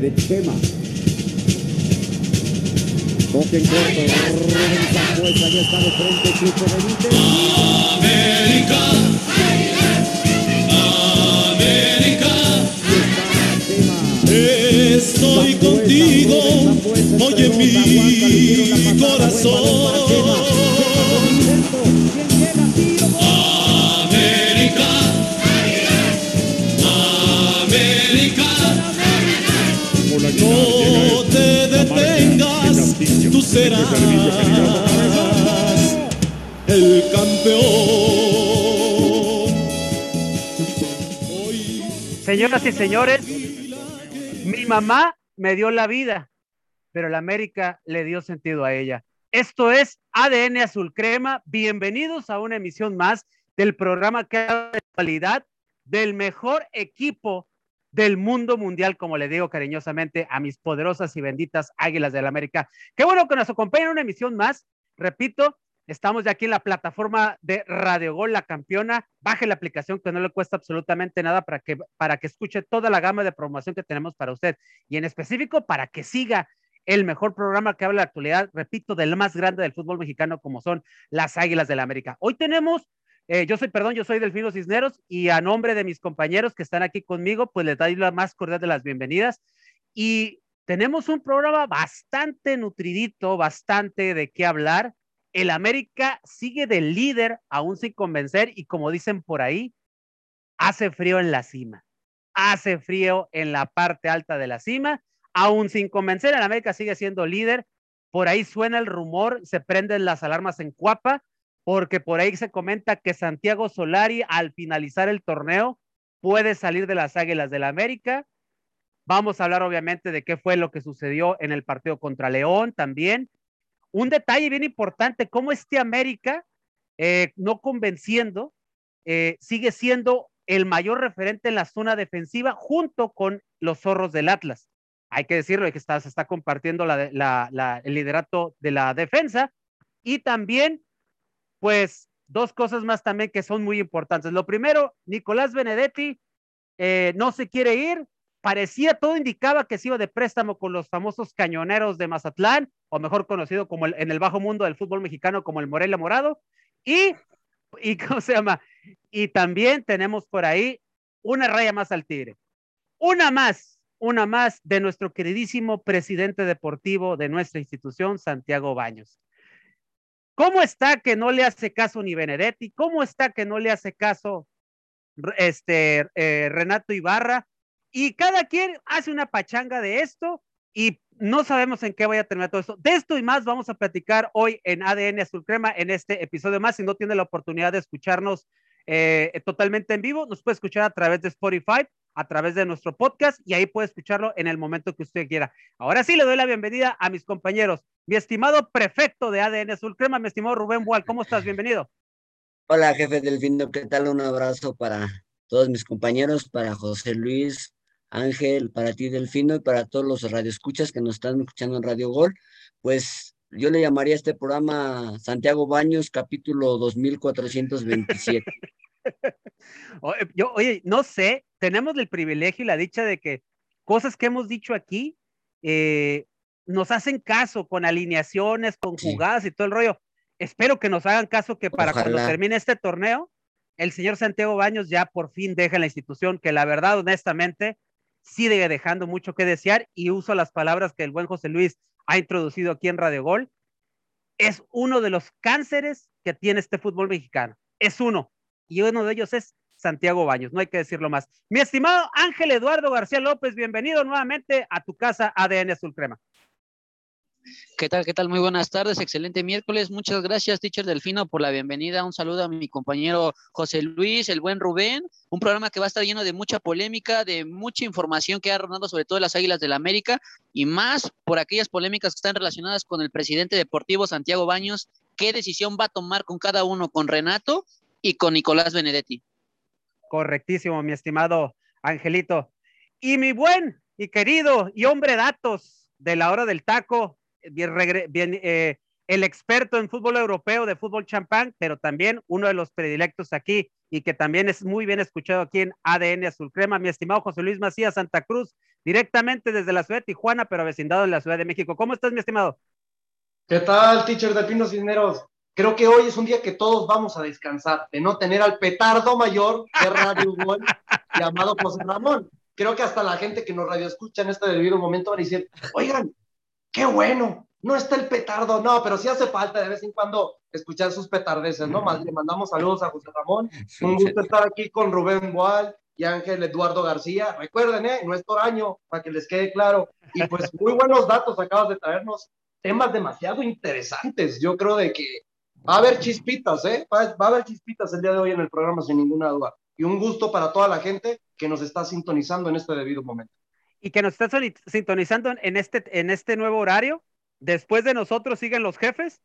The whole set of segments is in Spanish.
de Chema. Toque en corto, Rubén Zambuesa ya está de frente, Chucho Benítez. América, América, estoy contigo, oye mi corazón. No te detengas, tú serás el campeón. Señoras y señores, mi mamá me dio la vida, pero la América le dio sentido a ella. Esto es ADN Azul Crema. Bienvenidos a una emisión más del programa que de actualidad del mejor equipo del mundo mundial, como le digo cariñosamente a mis poderosas y benditas Águilas del América. Qué bueno que nos acompañen en una emisión más. Repito, estamos ya aquí en la plataforma de Radio Gol, la campeona. Baje la aplicación que no le cuesta absolutamente nada para que, para que escuche toda la gama de promoción que tenemos para usted y en específico para que siga el mejor programa que habla de la actualidad, repito, del más grande del fútbol mexicano como son las Águilas del la América. Hoy tenemos eh, yo soy, perdón, yo soy Delfino Cisneros y a nombre de mis compañeros que están aquí conmigo, pues les doy la más cordial de las bienvenidas. Y tenemos un programa bastante nutridito, bastante de qué hablar. El América sigue de líder aún sin convencer y como dicen por ahí, hace frío en la cima. Hace frío en la parte alta de la cima, aún sin convencer, el América sigue siendo líder. Por ahí suena el rumor, se prenden las alarmas en Cuapa, porque por ahí se comenta que Santiago Solari al finalizar el torneo puede salir de las Águilas del la América. Vamos a hablar obviamente de qué fue lo que sucedió en el partido contra León también. Un detalle bien importante, cómo este América, eh, no convenciendo, eh, sigue siendo el mayor referente en la zona defensiva junto con los zorros del Atlas. Hay que decirlo, que está, se está compartiendo el liderato de la defensa y también pues dos cosas más también que son muy importantes. Lo primero, Nicolás Benedetti eh, no se quiere ir. Parecía, todo indicaba que se iba de préstamo con los famosos cañoneros de Mazatlán, o mejor conocido como en el bajo mundo del fútbol mexicano como el Morelia Morado. Y, y, ¿cómo se llama? Y también tenemos por ahí una raya más al tigre. Una más, una más de nuestro queridísimo presidente deportivo de nuestra institución, Santiago Baños. ¿Cómo está que no le hace caso ni Benedetti? ¿Cómo está que no le hace caso este, eh, Renato Ibarra? Y cada quien hace una pachanga de esto y no sabemos en qué vaya a terminar todo esto. De esto y más vamos a platicar hoy en ADN Azul Crema en este episodio más. Si no tiene la oportunidad de escucharnos eh, totalmente en vivo, nos puede escuchar a través de Spotify, a través de nuestro podcast y ahí puede escucharlo en el momento que usted quiera. Ahora sí le doy la bienvenida a mis compañeros. Mi estimado prefecto de ADN Azul Crema, mi estimado Rubén Boal, ¿cómo estás? Bienvenido. Hola, jefe Delfino, ¿qué tal? Un abrazo para todos mis compañeros, para José Luis, Ángel, para ti Delfino y para todos los radioescuchas que nos están escuchando en Radio Gol. Pues yo le llamaría a este programa Santiago Baños, capítulo 2427. Yo, oye, no sé, tenemos el privilegio y la dicha de que cosas que hemos dicho aquí eh, nos hacen caso con alineaciones, con jugadas sí. y todo el rollo. Espero que nos hagan caso que para Ojalá. cuando termine este torneo, el señor Santiago Baños ya por fin deja la institución, que la verdad, honestamente, sigue dejando mucho que desear y uso las palabras que el buen José Luis ha introducido aquí en Radio Gol. Es uno de los cánceres que tiene este fútbol mexicano. Es uno. Y uno de ellos es Santiago Baños, no hay que decirlo más. Mi estimado Ángel Eduardo García López, bienvenido nuevamente a tu casa ADN Azul Crema. ¿Qué tal? ¿Qué tal? Muy buenas tardes, excelente miércoles. Muchas gracias, teacher Delfino, por la bienvenida. Un saludo a mi compañero José Luis, el buen Rubén. Un programa que va a estar lleno de mucha polémica, de mucha información que ha rondado sobre todo las Águilas del la América y más por aquellas polémicas que están relacionadas con el presidente deportivo Santiago Baños. ¿Qué decisión va a tomar con cada uno, con Renato y con Nicolás Benedetti? Correctísimo, mi estimado Angelito. Y mi buen y querido y hombre datos de la hora del taco, bien, bien eh, el experto en fútbol europeo de fútbol champán, pero también uno de los predilectos aquí y que también es muy bien escuchado aquí en ADN Azul Crema, mi estimado José Luis Macías Santa Cruz, directamente desde la ciudad de Tijuana, pero vecindado en la Ciudad de México. ¿Cómo estás, mi estimado? ¿Qué tal, teacher de Pinos Cisneros? Creo que hoy es un día que todos vamos a descansar, de no tener al petardo mayor de Radio Gol llamado José Ramón. Creo que hasta la gente que nos radio escucha en este debido momento va a decir, oigan, qué bueno, no está el petardo, no, pero sí hace falta de vez en cuando escuchar sus petardeces, ¿no? Le mandamos saludos a José Ramón. Un gusto estar aquí con Rubén Boal y Ángel Eduardo García. Recuerden, ¿eh? Nuestro año, para que les quede claro. Y pues muy buenos datos acabas de traernos, temas demasiado interesantes. Yo creo de que va a haber chispitas, ¿eh? Va, a haber chispitas el día de hoy en el programa, sin ninguna duda. Y un gusto para toda la gente que nos está sintonizando en este debido momento. Y que nos está sintonizando en este, en este nuevo horario. Después de nosotros siguen los jefes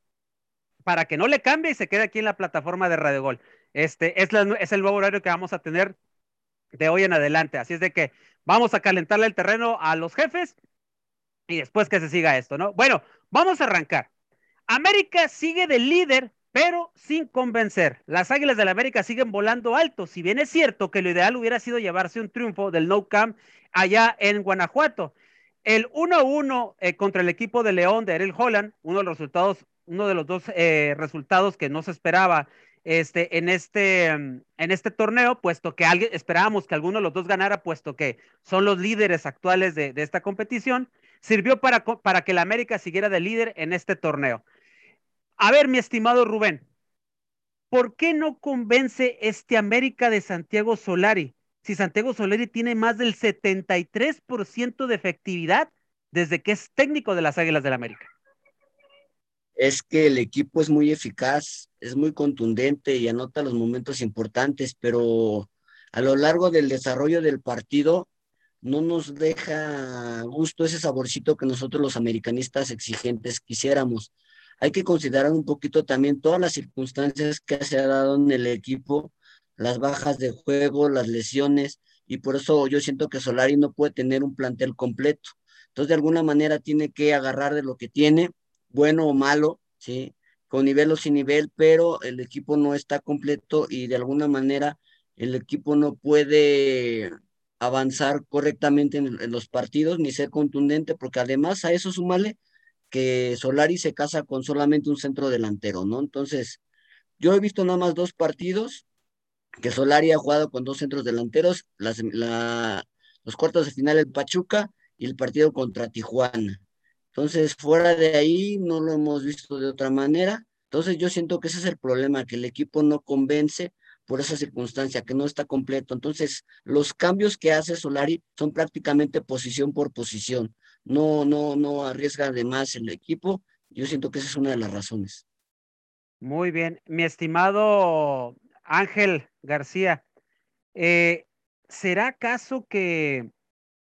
para que no le cambie y se quede aquí en la plataforma de Radio Gol. Este es, es el nuevo horario que vamos a tener de hoy en adelante. Así es de que vamos a calentarle el terreno a los jefes y después que se siga esto, ¿no? Bueno, vamos a arrancar. América sigue de líder, pero sin convencer. Las Águilas del la América siguen volando alto. Si bien es cierto que lo ideal hubiera sido llevarse un triunfo del No Camp allá en Guanajuato. El 1-1 eh, contra el equipo de León de Ariel Holland, uno de los resultados, uno de los dos eh, resultados que no se esperaba este, en, este, mm, en este torneo, puesto que alguien, esperábamos que alguno de los dos ganara, puesto que son los líderes actuales de, esta competición, sirvió para, para que la América siguiera de líder en este torneo. A ver, mi estimado Rubén, ¿por qué no convence este América de Santiago Solari? Si Santiago Solari tiene más del 73% de efectividad desde que es técnico de las Águilas del América es que el equipo es muy eficaz, es muy contundente y anota los momentos importantes, pero a lo largo del desarrollo del partido no nos deja gusto ese saborcito que nosotros los americanistas exigentes quisiéramos. Hay que considerar un poquito también todas las circunstancias que se ha dado en el equipo, las bajas de juego, las lesiones, y por eso yo siento que Solari no puede tener un plantel completo. Entonces, de alguna manera tiene que agarrar de lo que tiene bueno o malo, ¿sí? Con nivel o sin nivel, pero el equipo no está completo y de alguna manera el equipo no puede avanzar correctamente en, los partidos ni ser contundente, porque además a eso sumale que Solari se casa con solamente un centro delantero, ¿no? Entonces, yo he visto nada más dos partidos que Solari ha jugado con dos centros delanteros, los cuartos de final el Pachuca y el partido contra Tijuana. Entonces, fuera de ahí no lo hemos visto de otra manera. Entonces, yo siento que ese es el problema, que el equipo no convence por esa circunstancia, que no está completo. Entonces, los cambios que hace Solari son prácticamente posición por posición. No, no, no arriesga de más el equipo. Yo siento que esa es una de las razones. Muy bien. Mi estimado Ángel García, eh, ¿será acaso que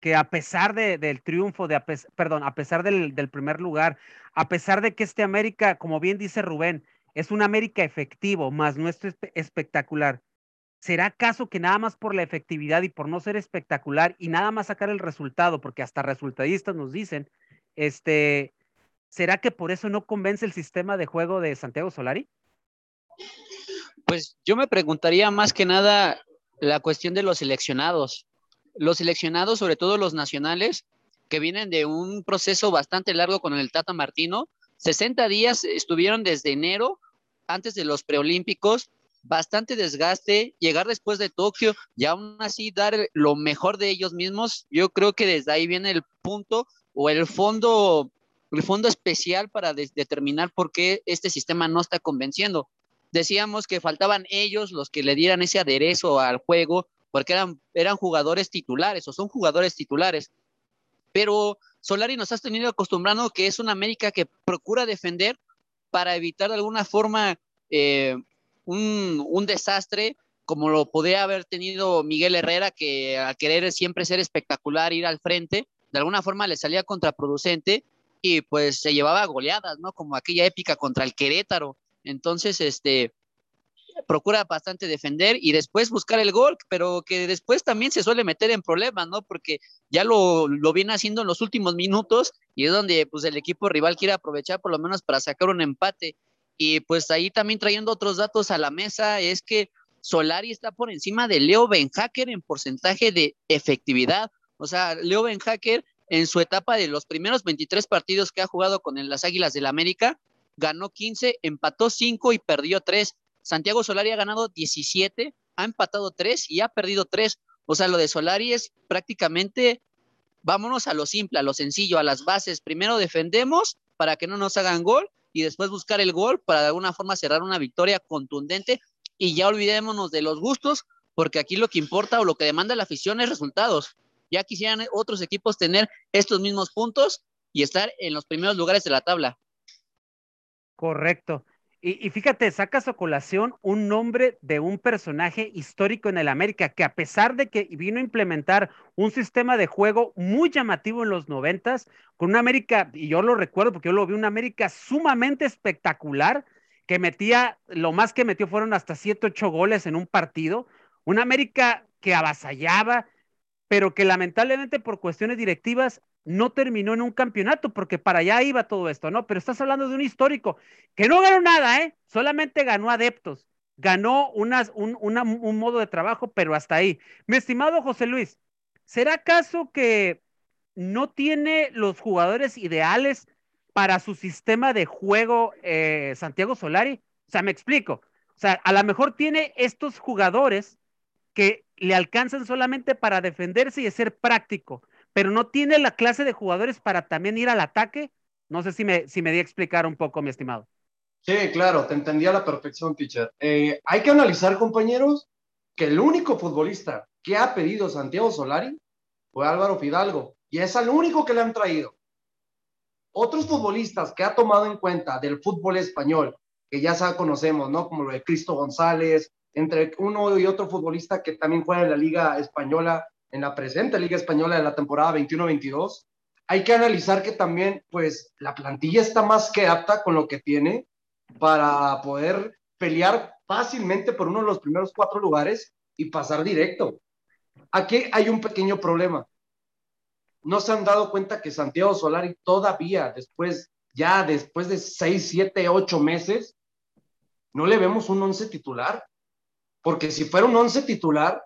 que a pesar del triunfo, de perdón, a pesar del, primer lugar, a pesar de que este América, como bien dice Rubén, es un América efectivo, más no es espectacular. ¿Será acaso que nada más por la efectividad y por no ser espectacular y nada más sacar el resultado, porque hasta resultadistas nos dicen, este, ¿será que por eso no convence el sistema de juego de Santiago Solari? Pues yo me preguntaría más que nada la cuestión de los seleccionados los seleccionados, sobre todo los nacionales, que vienen de un proceso bastante largo con el Tata Martino, 60 días estuvieron desde enero, antes de los preolímpicos, bastante desgaste, llegar después de Tokio y aún así dar lo mejor de ellos mismos, yo creo que desde ahí viene el punto o el fondo, el fondo especial para determinar por qué este sistema no está convenciendo. Decíamos que faltaban ellos los que le dieran ese aderezo al juego, porque eran, eran jugadores titulares o son jugadores titulares. Pero Solari nos ha tenido acostumbrando que es una América que procura defender para evitar de alguna forma eh, un, desastre como lo podía haber tenido Miguel Herrera, que a querer siempre ser espectacular, ir al frente, de alguna forma le salía contraproducente y pues se llevaba goleadas, ¿no? Como aquella épica contra el Querétaro. Entonces, este, procura bastante defender y después buscar el gol, pero que después también se suele meter en problemas, ¿no? Porque ya lo, lo viene haciendo en los últimos minutos y es donde pues el equipo rival quiere aprovechar por lo menos para sacar un empate. Y pues ahí también trayendo otros datos a la mesa es que Solari está por encima de Leo Benhacker en porcentaje de efectividad. O sea, Leo Benhacker en su etapa de los primeros 23 partidos que ha jugado con las Águilas del la América, ganó 15, empató 5 y perdió 3. Santiago Solari ha ganado 17, ha empatado 3 y ha perdido 3. O sea, lo de Solari es prácticamente, vámonos a lo simple, a lo sencillo, a las bases. Primero defendemos para que no nos hagan gol y después buscar el gol para de alguna forma cerrar una victoria contundente y ya olvidémonos de los gustos, porque aquí lo que importa o lo que demanda la afición es resultados. Ya quisieran otros equipos tener estos mismos puntos y estar en los primeros lugares de la tabla. Correcto. Y, fíjate, sacas a colación un nombre de un personaje histórico en el América que a pesar de que vino a implementar un sistema de juego muy llamativo en los noventas, con una América, y yo lo recuerdo porque yo lo vi, una América sumamente espectacular, que metía, lo más que metió fueron hasta 7, 8 goles en un partido, una América que avasallaba, pero que lamentablemente por cuestiones directivas no terminó en un campeonato, porque para allá iba todo esto, ¿no? Pero estás hablando de un histórico que no ganó nada, ¿eh? Solamente ganó adeptos, ganó unas, un, modo de trabajo, pero hasta ahí. Mi estimado José Luis, ¿será acaso que no tiene los jugadores ideales para su sistema de juego eh, Santiago Solari? O sea, me explico. O sea, a lo mejor tiene estos jugadores que le alcanzan solamente para defenderse y ser práctico, pero no tiene la clase de jugadores para también ir al ataque. No sé si me, si me di a explicar un poco, mi estimado. Sí, claro, te entendí a la perfección, teacher. Eh, hay que analizar, compañeros, que el único futbolista que ha pedido Santiago Solari fue Álvaro Fidalgo, y es el único que le han traído. Otros futbolistas que ha tomado en cuenta del fútbol español, que ya conocemos, ¿no? Como lo de Cristo González, entre uno y otro futbolista que también juega en la Liga Española, en la presente Liga Española de la temporada 21-22, hay que analizar que también, pues, la plantilla está más que apta con lo que tiene para poder pelear fácilmente por uno de los primeros cuatro lugares y pasar directo. Aquí hay un pequeño problema. No se han dado cuenta que Santiago Solari todavía, después, ya después de seis, siete, ocho meses, no le vemos un once titular. Porque si fuera un once titular,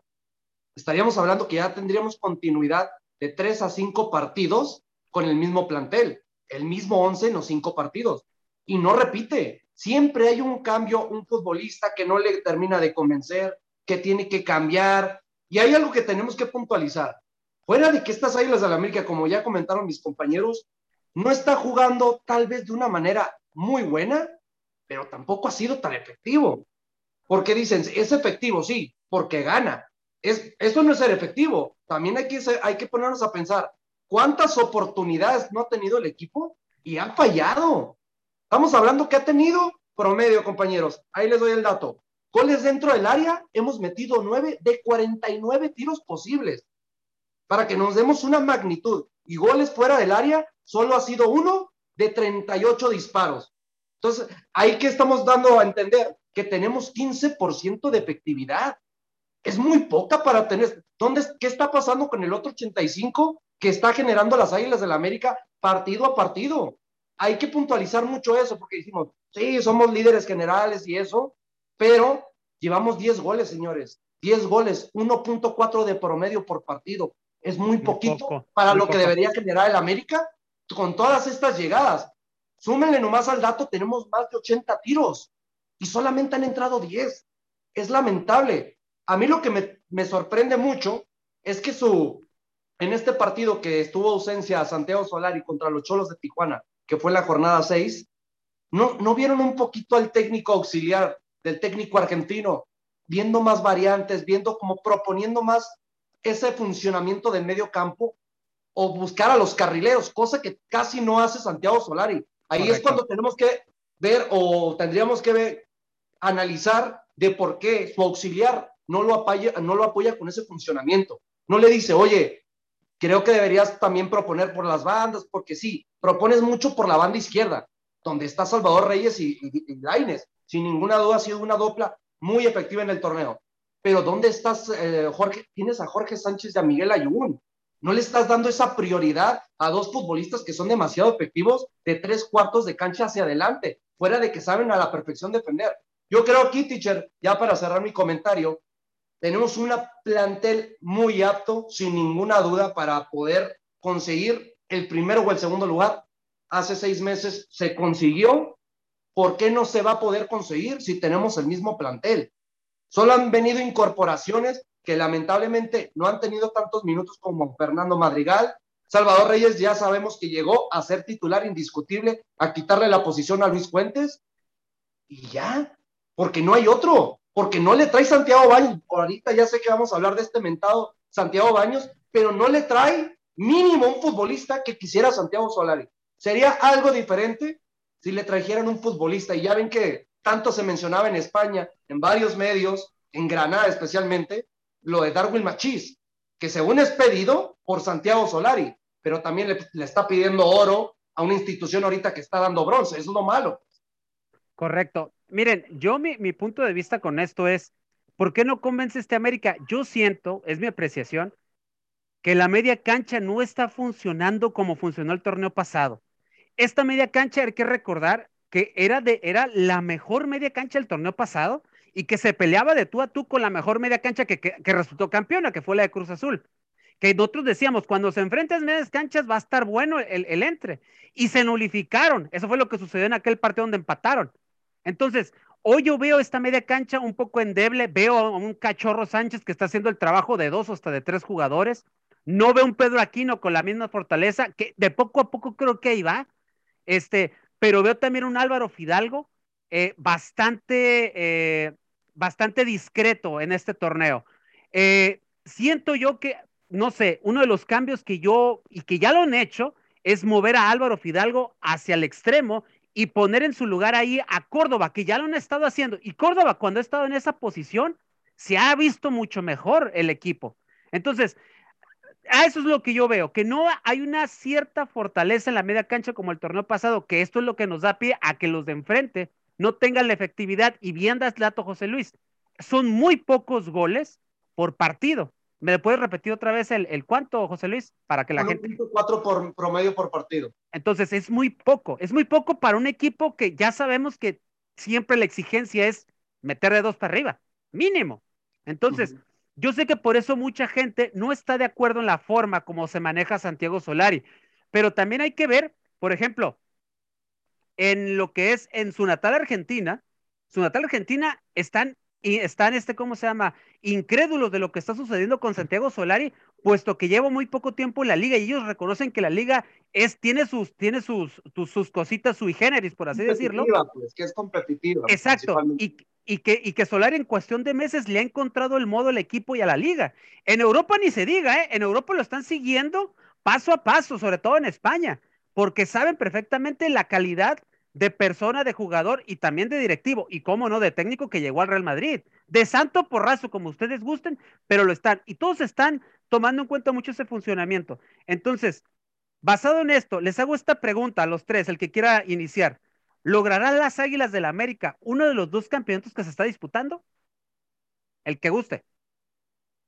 estaríamos hablando que ya tendríamos continuidad de tres a cinco partidos con el mismo plantel, el mismo once en los cinco partidos. Y no repite, siempre hay un cambio, un futbolista que no le termina de convencer, que tiene que cambiar. Y hay algo que tenemos que puntualizar. Fuera de que estas Águilas de la América, como ya comentaron mis compañeros, no está jugando tal vez de una manera muy buena, pero tampoco ha sido tan efectivo. Porque dicen, es efectivo, sí, porque gana, es, esto no es ser efectivo. También hay que, hay que ponernos a pensar, ¿cuántas oportunidades no ha tenido el equipo? Y ha fallado. Estamos hablando que ha tenido promedio, compañeros. Ahí les doy el dato. Goles dentro del área, hemos metido nueve de 49 tiros posibles. Para que nos demos una magnitud. Y goles fuera del área, solo ha sido uno de 38 disparos. Entonces, ahí que estamos dando a entender que tenemos 15% de efectividad es muy poca para tener. ¿Dónde, ¿Qué está pasando con el otro 85 que está generando las Águilas del la América partido a partido? Hay que puntualizar mucho eso porque decimos, sí, somos líderes generales y eso, pero llevamos 10 goles, señores. 10 goles, 1.4 de promedio por partido. Es muy, poquito para lo que debería generar el América con todas estas llegadas. Súmenle nomás al dato, tenemos más de 80 tiros y solamente han entrado 10. Es lamentable a mí lo que me, sorprende mucho es que su, en este partido que estuvo ausencia Santiago Solari contra los Cholos de Tijuana, que fue la jornada 6, no, no vieron un poquito al técnico auxiliar del técnico argentino, viendo más variantes, viendo como proponiendo más ese funcionamiento del medio campo o buscar a los carrileros, cosa que casi no hace Santiago Solari. Ahí es cuando tenemos que ver o tendríamos que ver, analizar de por qué su auxiliar no lo, apoya, no lo apoya con ese funcionamiento. No le dice, oye, creo que deberías también proponer por las bandas, porque sí, propones mucho por la banda izquierda, donde está Salvador Reyes y, y, Laines. Sin ninguna duda ha sido una dupla muy efectiva en el torneo. Pero ¿dónde estás, eh, Jorge? Tienes a Jorge Sánchez y a Miguel Ayun. No le estás dando esa prioridad a dos futbolistas que son demasiado efectivos de tres cuartos de cancha hacia adelante, fuera de que saben a la perfección defender. Yo creo aquí, teacher, ya para cerrar mi comentario, tenemos un plantel muy apto, sin ninguna duda, para poder conseguir el primero o el segundo lugar. Hace seis meses se consiguió. ¿Por qué no se va a poder conseguir si tenemos el mismo plantel? Solo han venido incorporaciones que lamentablemente no han tenido tantos minutos como Fernando Madrigal. Salvador Reyes ya sabemos que llegó a ser titular indiscutible, a quitarle la posición a Luis Fuentes. Y ya, porque no hay otro, porque no le trae Santiago Baños. Ahorita ya sé que vamos a hablar de este mentado Santiago Baños, pero no le trae mínimo un futbolista que quisiera Santiago Solari. Sería algo diferente si le trajeran un futbolista. Y ya ven que tanto se mencionaba en España, en varios medios, en Granada especialmente, lo de Darwin Machís, que según es pedido por Santiago Solari, pero también le, está pidiendo oro a una institución ahorita que está dando bronce, es lo malo. Correcto. Miren, yo mi, mi punto de vista con esto es, ¿por qué no convence este América? Yo siento, es mi apreciación, que la media cancha no está funcionando como funcionó el torneo pasado. Esta media cancha hay que recordar que era, de, era la mejor media cancha del torneo pasado y que se peleaba de tú a tú con la mejor media cancha que, resultó campeona, que fue la de Cruz Azul. Que nosotros decíamos, cuando se enfrentan medias canchas va a estar bueno el, el entre. Y se nulificaron. Eso fue lo que sucedió en aquel partido donde empataron. Entonces, hoy yo veo esta media cancha un poco endeble. Veo a un cachorro Sánchez que está haciendo el trabajo de dos hasta de tres jugadores. No veo un Pedro Aquino con la misma fortaleza, que de poco a poco creo que ahí va. Este, pero veo también un Álvaro Fidalgo eh, bastante eh, bastante discreto en este torneo. Eh, siento yo que, no sé, uno de los cambios que yo, y que ya lo han hecho, es mover a Álvaro Fidalgo hacia el extremo y poner en su lugar ahí a Córdoba, que ya lo han estado haciendo. Y Córdoba, cuando ha estado en esa posición, se ha visto mucho mejor el equipo. Entonces, a eso es lo que yo veo, que no hay una cierta fortaleza en la media cancha como el torneo pasado, que esto es lo que nos da pie a que los de enfrente no tengan la efectividad. Y bien das dato, José Luis, son muy pocos goles por partido. ¿Me puedes repetir otra vez el, el cuánto, José Luis? Para que la gente. Cuatro por promedio por partido. Entonces es muy poco. Es muy poco para un equipo que ya sabemos que siempre la exigencia es meter de dos para arriba, mínimo. Entonces, yo sé que por eso mucha gente no está de acuerdo en la forma como se maneja Santiago Solari, pero también hay que ver, por ejemplo, en lo que es en su natal Argentina, su natal Argentina están y están este, ¿cómo se llama? Incrédulos de lo que está sucediendo con Santiago Solari, puesto que lleva muy poco tiempo en la liga y ellos reconocen que la liga es, tiene sus, tiene sus, sus, cositas sui generis, por así decirlo. Pues, que es competitiva. Exacto. Y, y, que, y que Solari en cuestión de meses le ha encontrado el modo al equipo y a la liga. En Europa ni se diga, ¿eh? En Europa lo están siguiendo paso a paso, sobre todo en España porque saben perfectamente la calidad de persona, de jugador y también de directivo, y cómo no, de técnico que llegó al Real Madrid, de santo porrazo, como ustedes gusten, pero lo están, y todos están tomando en cuenta mucho ese funcionamiento. Entonces, basado en esto, les hago esta pregunta a los tres, el que quiera iniciar. ¿Lograrán las Águilas del la América uno de los dos campeonatos que se está disputando? El que guste.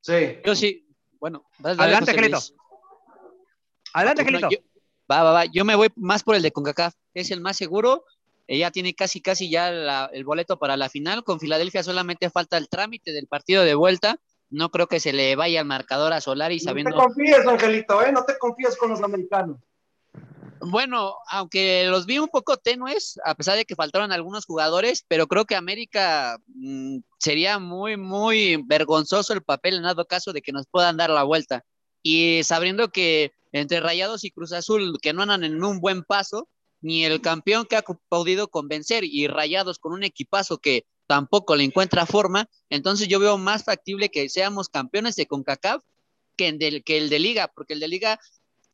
Sí. Yo sí. Bueno, adelante, Angelito. Adelante, Angelito. Va, va, va. Yo me voy más por el de CONCACAF. Es el más seguro. Ella tiene casi, casi ya el boleto para la final. Con Filadelfia solamente falta el trámite del partido de vuelta. No creo que se le vaya el marcador a Solari sabiendo. No te confíes, Angelito, ¿eh? No te confíes con los americanos. Bueno, aunque los vi un poco tenues, a pesar de que faltaron algunos jugadores, pero creo que América mm, sería muy, muy vergonzoso el papel en dado caso de que nos puedan dar la vuelta. Y sabiendo que entre Rayados y Cruz Azul, que no andan en un buen paso, ni el campeón que ha podido convencer y Rayados con un equipazo que tampoco le encuentra forma, entonces yo veo más factible que seamos campeones de CONCACAF que, el, que el de Liga, porque el de Liga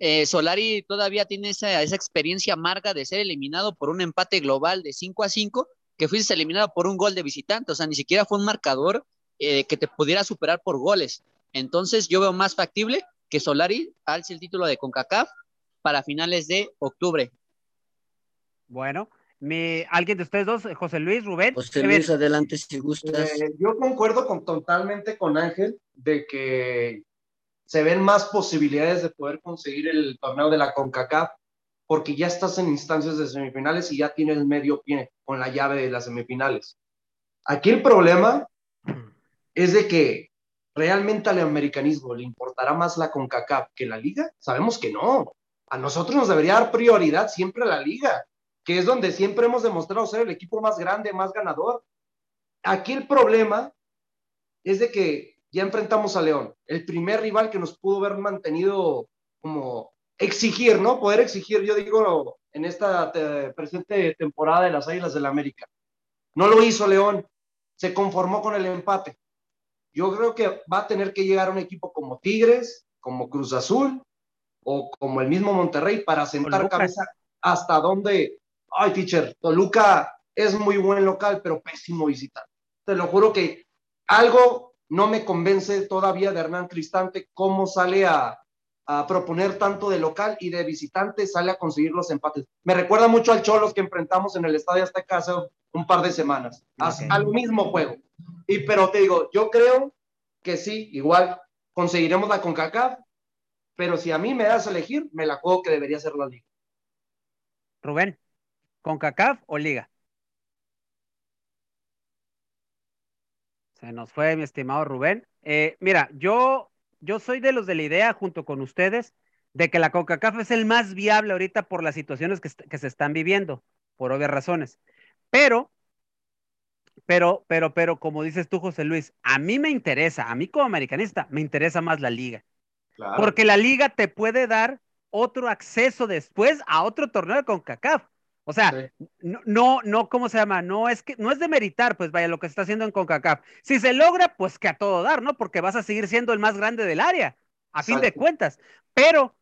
eh, Solari todavía tiene esa, esa, experiencia amarga de ser eliminado por un empate global de 5 a 5, que fuiste eliminado por un gol de visitante, o sea, ni siquiera fue un marcador eh, que te pudiera superar por goles. Entonces yo veo más factible que Solari alce el título de CONCACAF para finales de octubre. Bueno, mi, ¿alguien de ustedes dos, José Luis, Rubén? José Luis, adelante si gustas. Eh, yo concuerdo con, totalmente con Ángel de que se ven más posibilidades de poder conseguir el torneo de la CONCACAF porque ya estás en instancias de semifinales y ya tienes medio pie con la llave de las semifinales. Aquí el problema es de que realmente al americanismo le importará más la CONCACAF que la liga. Sabemos que no. A nosotros nos debería dar prioridad siempre la liga, que es donde siempre hemos demostrado ser el equipo más grande, más ganador. Aquí el problema es de que ya enfrentamos a León, el primer rival que nos pudo haber mantenido como exigir, ¿no? Poder exigir, yo digo, en esta presente temporada de las Águilas del la América. No lo hizo León, se conformó con el empate. Yo creo que va a tener que llegar un equipo como Tigres, como Cruz Azul o como el mismo Monterrey para sentar cabeza hasta donde, ay, teacher, Toluca es muy buen local, pero pésimo visitante. Te lo juro que algo no me convence todavía de Hernán Cristante, cómo sale a, a proponer tanto de local y de visitante, sale a conseguir los empates. Me recuerda mucho al Cholos que enfrentamos en el Estadio Azteca hace un par de semanas, al mismo juego. Y pero te digo, yo creo que sí, igual conseguiremos la CONCACAF, pero si a mí me das a elegir, me la juego que debería ser la liga. Rubén, ¿CONCACAF o liga? Se nos fue mi estimado Rubén. Eh, mira, yo, yo soy de los de la idea, junto con ustedes, de que la CONCACAF es el más viable ahorita por las situaciones que, que se están viviendo, por obvias razones. Pero, pero, pero, pero, como dices tú, José Luis, a mí me interesa, a mí como americanista, me interesa más la liga. Porque la liga te puede dar otro acceso después a otro torneo con CACAF. O sea, no, no, no, ¿cómo se llama? No es que, no es de meritar, pues vaya, lo que está haciendo en CONCACAF. Si se logra, pues que a todo dar, ¿no? Porque vas a seguir siendo el más grande del área, a fin de cuentas. Pero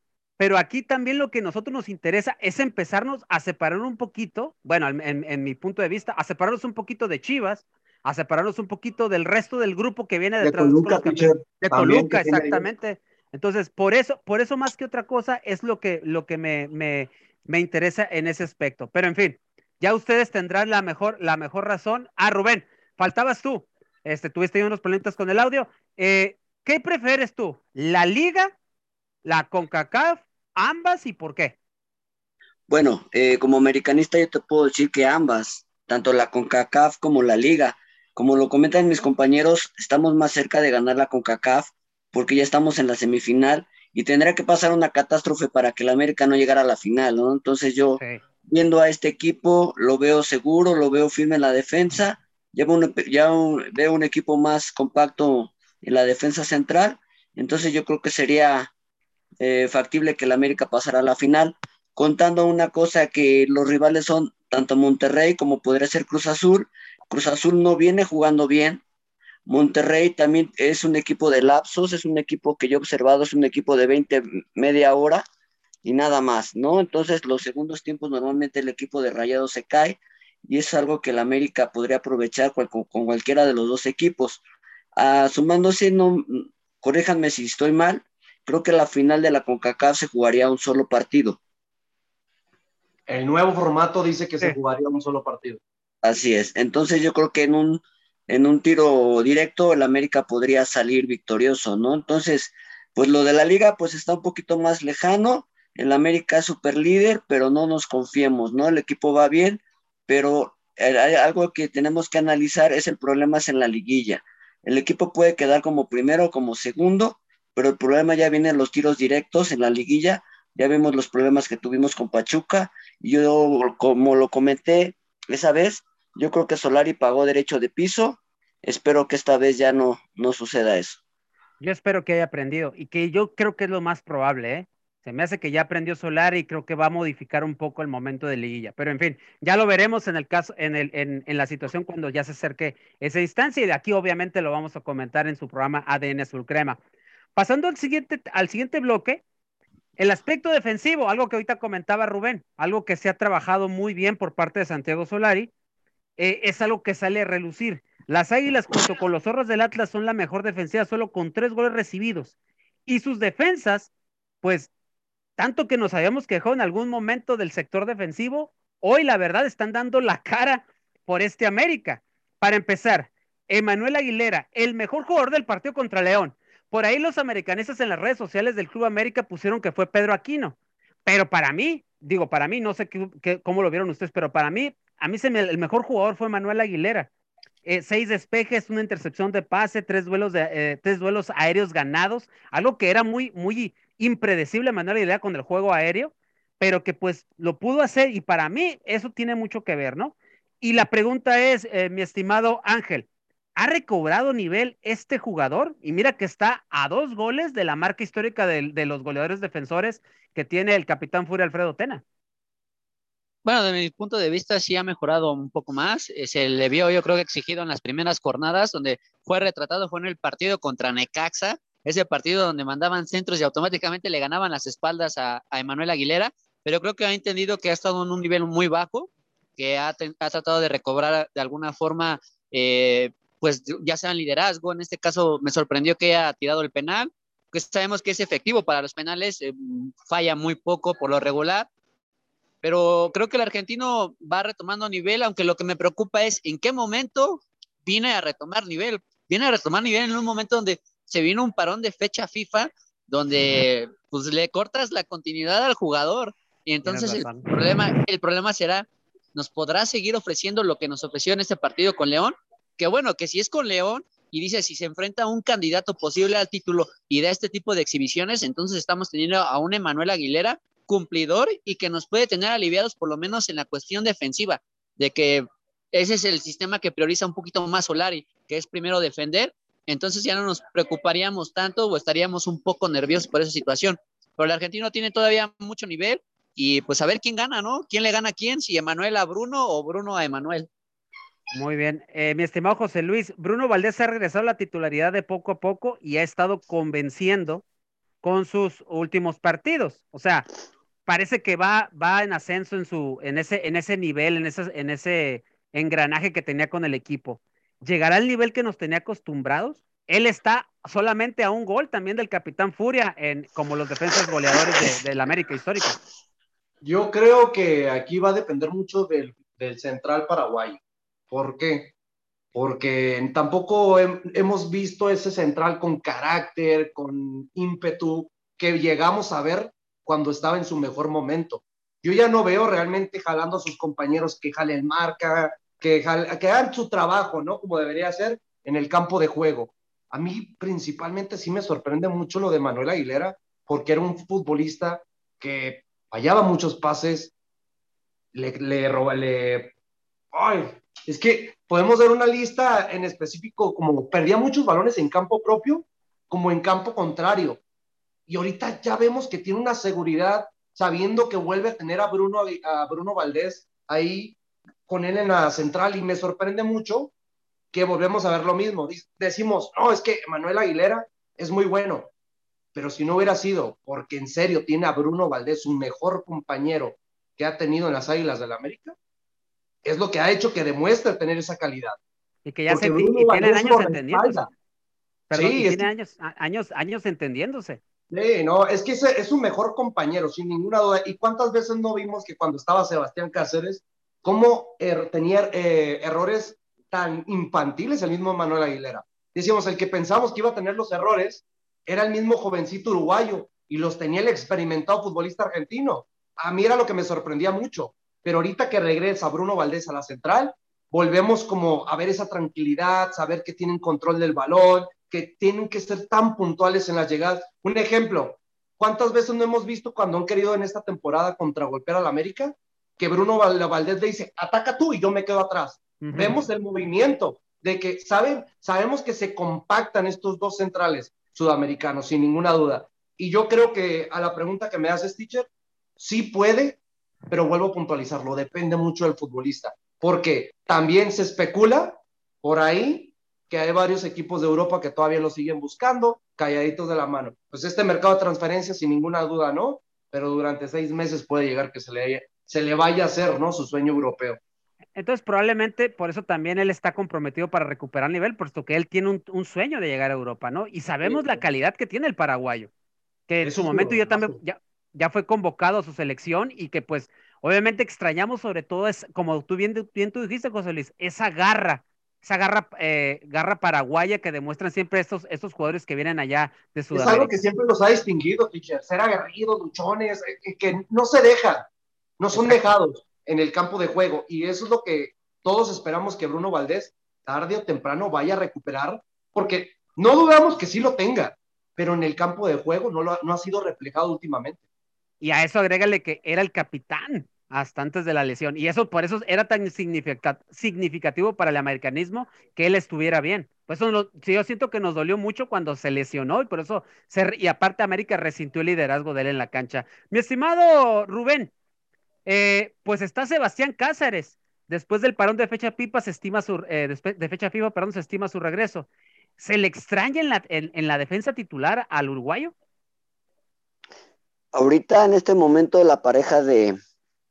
pero aquí también lo que a nosotros nos interesa es empezarnos a separar un poquito, bueno, en, mi punto de vista, a separarnos un poquito de Chivas, a separarnos un poquito del resto del grupo que viene detrás de Toluca, de Toluca, exactamente. Entonces, por eso, por eso más que otra cosa es lo que, lo que me, me, me interesa en ese aspecto. Pero en fin, ya ustedes tendrán la mejor, la mejor razón. Ah, Rubén, faltabas tú. Este, tuviste unos problemas con el audio. Eh, ¿Qué prefieres tú? ¿La Liga, la CONCACAF ambas y por qué? Bueno, eh, como americanista yo te puedo decir que ambas, tanto la CONCACAF como la liga. Como lo comentan mis compañeros, estamos más cerca de ganar la CONCACAF porque ya estamos en la semifinal y tendría que pasar una catástrofe para que la América no llegara a la final, ¿no? Entonces yo, viendo a este equipo, lo veo seguro, lo veo firme en la defensa, ya, ya veo un equipo más compacto en la defensa central, entonces yo creo que sería eh, factible que la América pasara a la final, contando una cosa que los rivales son tanto Monterrey como podría ser Cruz Azul. Cruz Azul no viene jugando bien. Monterrey también es un equipo de lapsos, es un equipo que yo he observado, es un equipo de 20, media hora y nada más, ¿no? Entonces los segundos tiempos normalmente el equipo de Rayado se cae y es algo que la América podría aprovechar con, cualquiera de los dos equipos. Ah, sumándose, no, corréjanme si estoy mal, creo que la final de la CONCACAF se jugaría un solo partido. El nuevo formato dice que se jugaría un solo partido. Así es. Entonces yo creo que en un, en un tiro directo el América podría salir victorioso, ¿no? Entonces, pues lo de la liga pues está un poquito más lejano. El América es super líder, pero no nos confiemos, ¿no? El equipo va bien, pero hay algo que tenemos que analizar es el problema es en la liguilla. El equipo puede quedar como primero o como segundo, pero el problema ya viene en los tiros directos en la liguilla. Ya vemos los problemas que tuvimos con Pachuca. Yo, como lo comenté esa vez, yo creo que Solari pagó derecho de piso. Espero que esta vez ya no, no suceda eso. Yo espero que haya aprendido y que yo creo que es lo más probable, ¿eh? Se me hace que ya aprendió Solari y creo que va a modificar un poco el momento de liguilla. Pero en fin, ya lo veremos en el caso, en, el, en, en la situación cuando ya se acerque esa instancia y de aquí obviamente lo vamos a comentar en su programa ADN Azul Crema. Pasando al siguiente, al siguiente bloque, el aspecto defensivo, algo que ahorita comentaba Rubén, algo que se ha trabajado muy bien por parte de Santiago Solari, eh, es algo que sale a relucir. Las Águilas junto con los Zorros del Atlas son la mejor defensiva, solo con tres goles recibidos. Y sus defensas, pues, tanto que nos habíamos quejado en algún momento del sector defensivo, hoy la verdad están dando la cara por este América. Para empezar, Emanuel Aguilera, el mejor jugador del partido contra León, por ahí los americanistas en las redes sociales del Club América pusieron que fue Pedro Aquino. Pero para mí, digo, para mí, no sé qué, cómo lo vieron ustedes, pero para mí, a mí se me, el mejor jugador fue Manuel Aguilera. Eh, seis despejes, una intercepción de pase, tres duelos, de, eh, tres duelos aéreos ganados, algo que era muy, muy impredecible manera de idea con el juego aéreo, pero que pues lo pudo hacer y para mí eso tiene mucho que ver, ¿no? Y la pregunta es, eh, mi estimado Ángel, ¿ha recobrado nivel este jugador? Y mira que está a dos goles de la marca histórica de, de los goleadores defensores que tiene el capitán Furia Alfredo Tena. Bueno, de mi punto de vista sí ha mejorado un poco más. Eh, se le vio, yo creo que exigido en las primeras jornadas, donde fue retratado, fue en el partido contra Necaxa, ese partido donde mandaban centros y automáticamente le ganaban las espaldas a, a Emanuel Aguilera, pero creo que ha entendido que ha estado en un nivel muy bajo, que ha, ha tratado de recobrar de alguna forma, eh, pues ya sea en liderazgo, en este caso me sorprendió que haya tirado el penal, que sabemos que es efectivo para los penales, eh, falla muy poco por lo regular, pero creo que el argentino va retomando nivel, aunque lo que me preocupa es en qué momento viene a retomar nivel. Viene a retomar nivel en un momento donde se vino un parón de fecha FIFA, donde pues le cortas la continuidad al jugador. Y entonces el problema, el problema será, ¿nos podrá seguir ofreciendo lo que nos ofreció en este partido con León? Que bueno, que si es con León y dice si se enfrenta a un candidato posible al título y da este tipo de exhibiciones, entonces estamos teniendo a un Emanuel Aguilera cumplidor y que nos puede tener aliviados por lo menos en la cuestión defensiva, de que ese es el sistema que prioriza un poquito más Solari, que es primero defender, entonces ya no nos preocuparíamos tanto o estaríamos un poco nerviosos por esa situación. Pero el argentino tiene todavía mucho nivel y pues a ver quién gana, ¿no? ¿Quién le gana a quién? Si Emanuel a Bruno o Bruno a Emanuel. Muy bien. Eh, mi estimado José Luis, Bruno Valdés ha regresado a la titularidad de poco a poco y ha estado convenciendo con sus últimos partidos. O sea, parece que va, va en ascenso en, su, en, ese, en ese nivel, en ese, en ese engranaje que tenía con el equipo. ¿Llegará al nivel que nos tenía acostumbrados? Él está solamente a un gol también del Capitán Furia, en, como los defensas goleadores de, la América histórica. Yo creo que aquí va a depender mucho del, del central paraguayo. ¿Por qué? Porque tampoco hemos visto ese central con carácter, con ímpetu, que llegamos a ver cuando estaba en su mejor momento. Yo ya no veo realmente jalando a sus compañeros que jalen marca, que, que hagan su trabajo, ¿no? Como debería ser en el campo de juego. A mí principalmente sí me sorprende mucho lo de Manuel Aguilera, porque era un futbolista que fallaba muchos pases, le, le roba, le... Ay, es que podemos ver una lista en específico, como perdía muchos balones en campo propio, como en campo contrario. Y ahorita ya vemos que tiene una seguridad sabiendo que vuelve a tener a Bruno, a Bruno Valdés ahí con él en la central. Y me sorprende mucho que volvemos a ver lo mismo. Decimos, no, es que Manuel Aguilera es muy bueno, pero si no hubiera sido porque en serio tiene a Bruno Valdés, un mejor compañero que ha tenido en las Águilas del la América, es lo que ha hecho que demuestre tener esa calidad. Y que ya se y tienen años entendiéndose. sí, tiene años, años, años entendiéndose. Sí, no, es que es un mejor compañero, sin ninguna duda. ¿Y cuántas veces no vimos que cuando estaba Sebastián Cáceres, cómo er, tenía eh, errores tan infantiles el mismo Manuel Aguilera? Decíamos, el que pensamos que iba a tener los errores era el mismo jovencito uruguayo y los tenía el experimentado futbolista argentino. A mí era lo que me sorprendía mucho. Pero ahorita que regresa Bruno Valdés a la central, volvemos como a ver esa tranquilidad, saber que tienen control del balón, que tienen que ser tan puntuales en las llegadas. Un ejemplo, ¿cuántas veces no hemos visto cuando han querido en esta temporada contragolpear al América? Que Bruno Valdés le dice, ataca tú y yo me quedo atrás. Vemos el movimiento de que saben, sabemos que se compactan estos dos centrales sudamericanos, sin ninguna duda. Y yo creo que a la pregunta que me haces, teacher, sí puede, pero vuelvo a puntualizarlo, depende mucho del futbolista, porque también se especula por ahí que hay varios equipos de Europa que todavía lo siguen buscando, calladitos de la mano. Pues este mercado de transferencias, sin ninguna duda, ¿no? Pero durante seis meses puede llegar que se le, se le vaya a hacer, ¿no? Su sueño europeo. Entonces, probablemente por eso también él está comprometido para recuperar nivel, puesto que él tiene un, sueño de llegar a Europa, ¿no? Y sabemos la calidad que tiene el paraguayo, que en su momento ya también ya, ya, fue convocado a su selección y que pues obviamente extrañamos sobre todo, es, como tú bien, bien tú dijiste, José Luis, esa garra esa garra, eh, garra paraguaya que demuestran siempre estos, estos jugadores que vienen allá de Sudamérica. Es algo que siempre los ha distinguido, teacher, ser aguerridos, luchones, eh, que no se dejan, no son dejados en el campo de juego. Y eso es lo que todos esperamos que Bruno Valdés tarde o temprano vaya a recuperar, porque no dudamos que sí lo tenga, pero en el campo de juego no, lo, no ha sido reflejado últimamente. Y a eso agrégale que era el capitán hasta antes de la lesión. Y eso por eso era tan significativo para el americanismo que él estuviera bien. Pues eso yo siento que nos dolió mucho cuando se lesionó y por eso, se, y aparte América resintió el liderazgo de él en la cancha. Mi estimado Rubén, eh, pues está Sebastián Cáceres. Después del parón de fecha pipa se estima su, eh, de fecha FIFA, perdón, se estima su regreso. ¿Se le extraña en la, en la defensa titular al uruguayo? Ahorita en este momento la pareja de,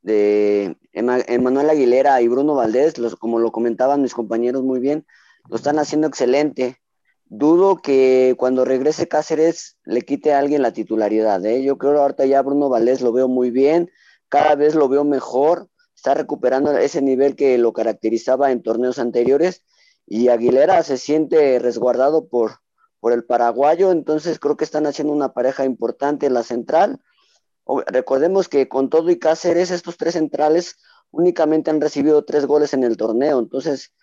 de Emanuel Aguilera y Bruno Valdés, los, como lo comentaban mis compañeros muy bien, lo están haciendo excelente. Dudo que cuando regrese Cáceres le quite a alguien la titularidad. ¿eh? Yo creo que ahorita ya Bruno Valdés lo veo muy bien, cada vez lo veo mejor, está recuperando ese nivel que lo caracterizaba en torneos anteriores y Aguilera se siente resguardado por, por el paraguayo, entonces creo que están haciendo una pareja importante en la central Recordemos que con todo y Cáceres, estos tres centrales únicamente han recibido tres goles en el torneo, entonces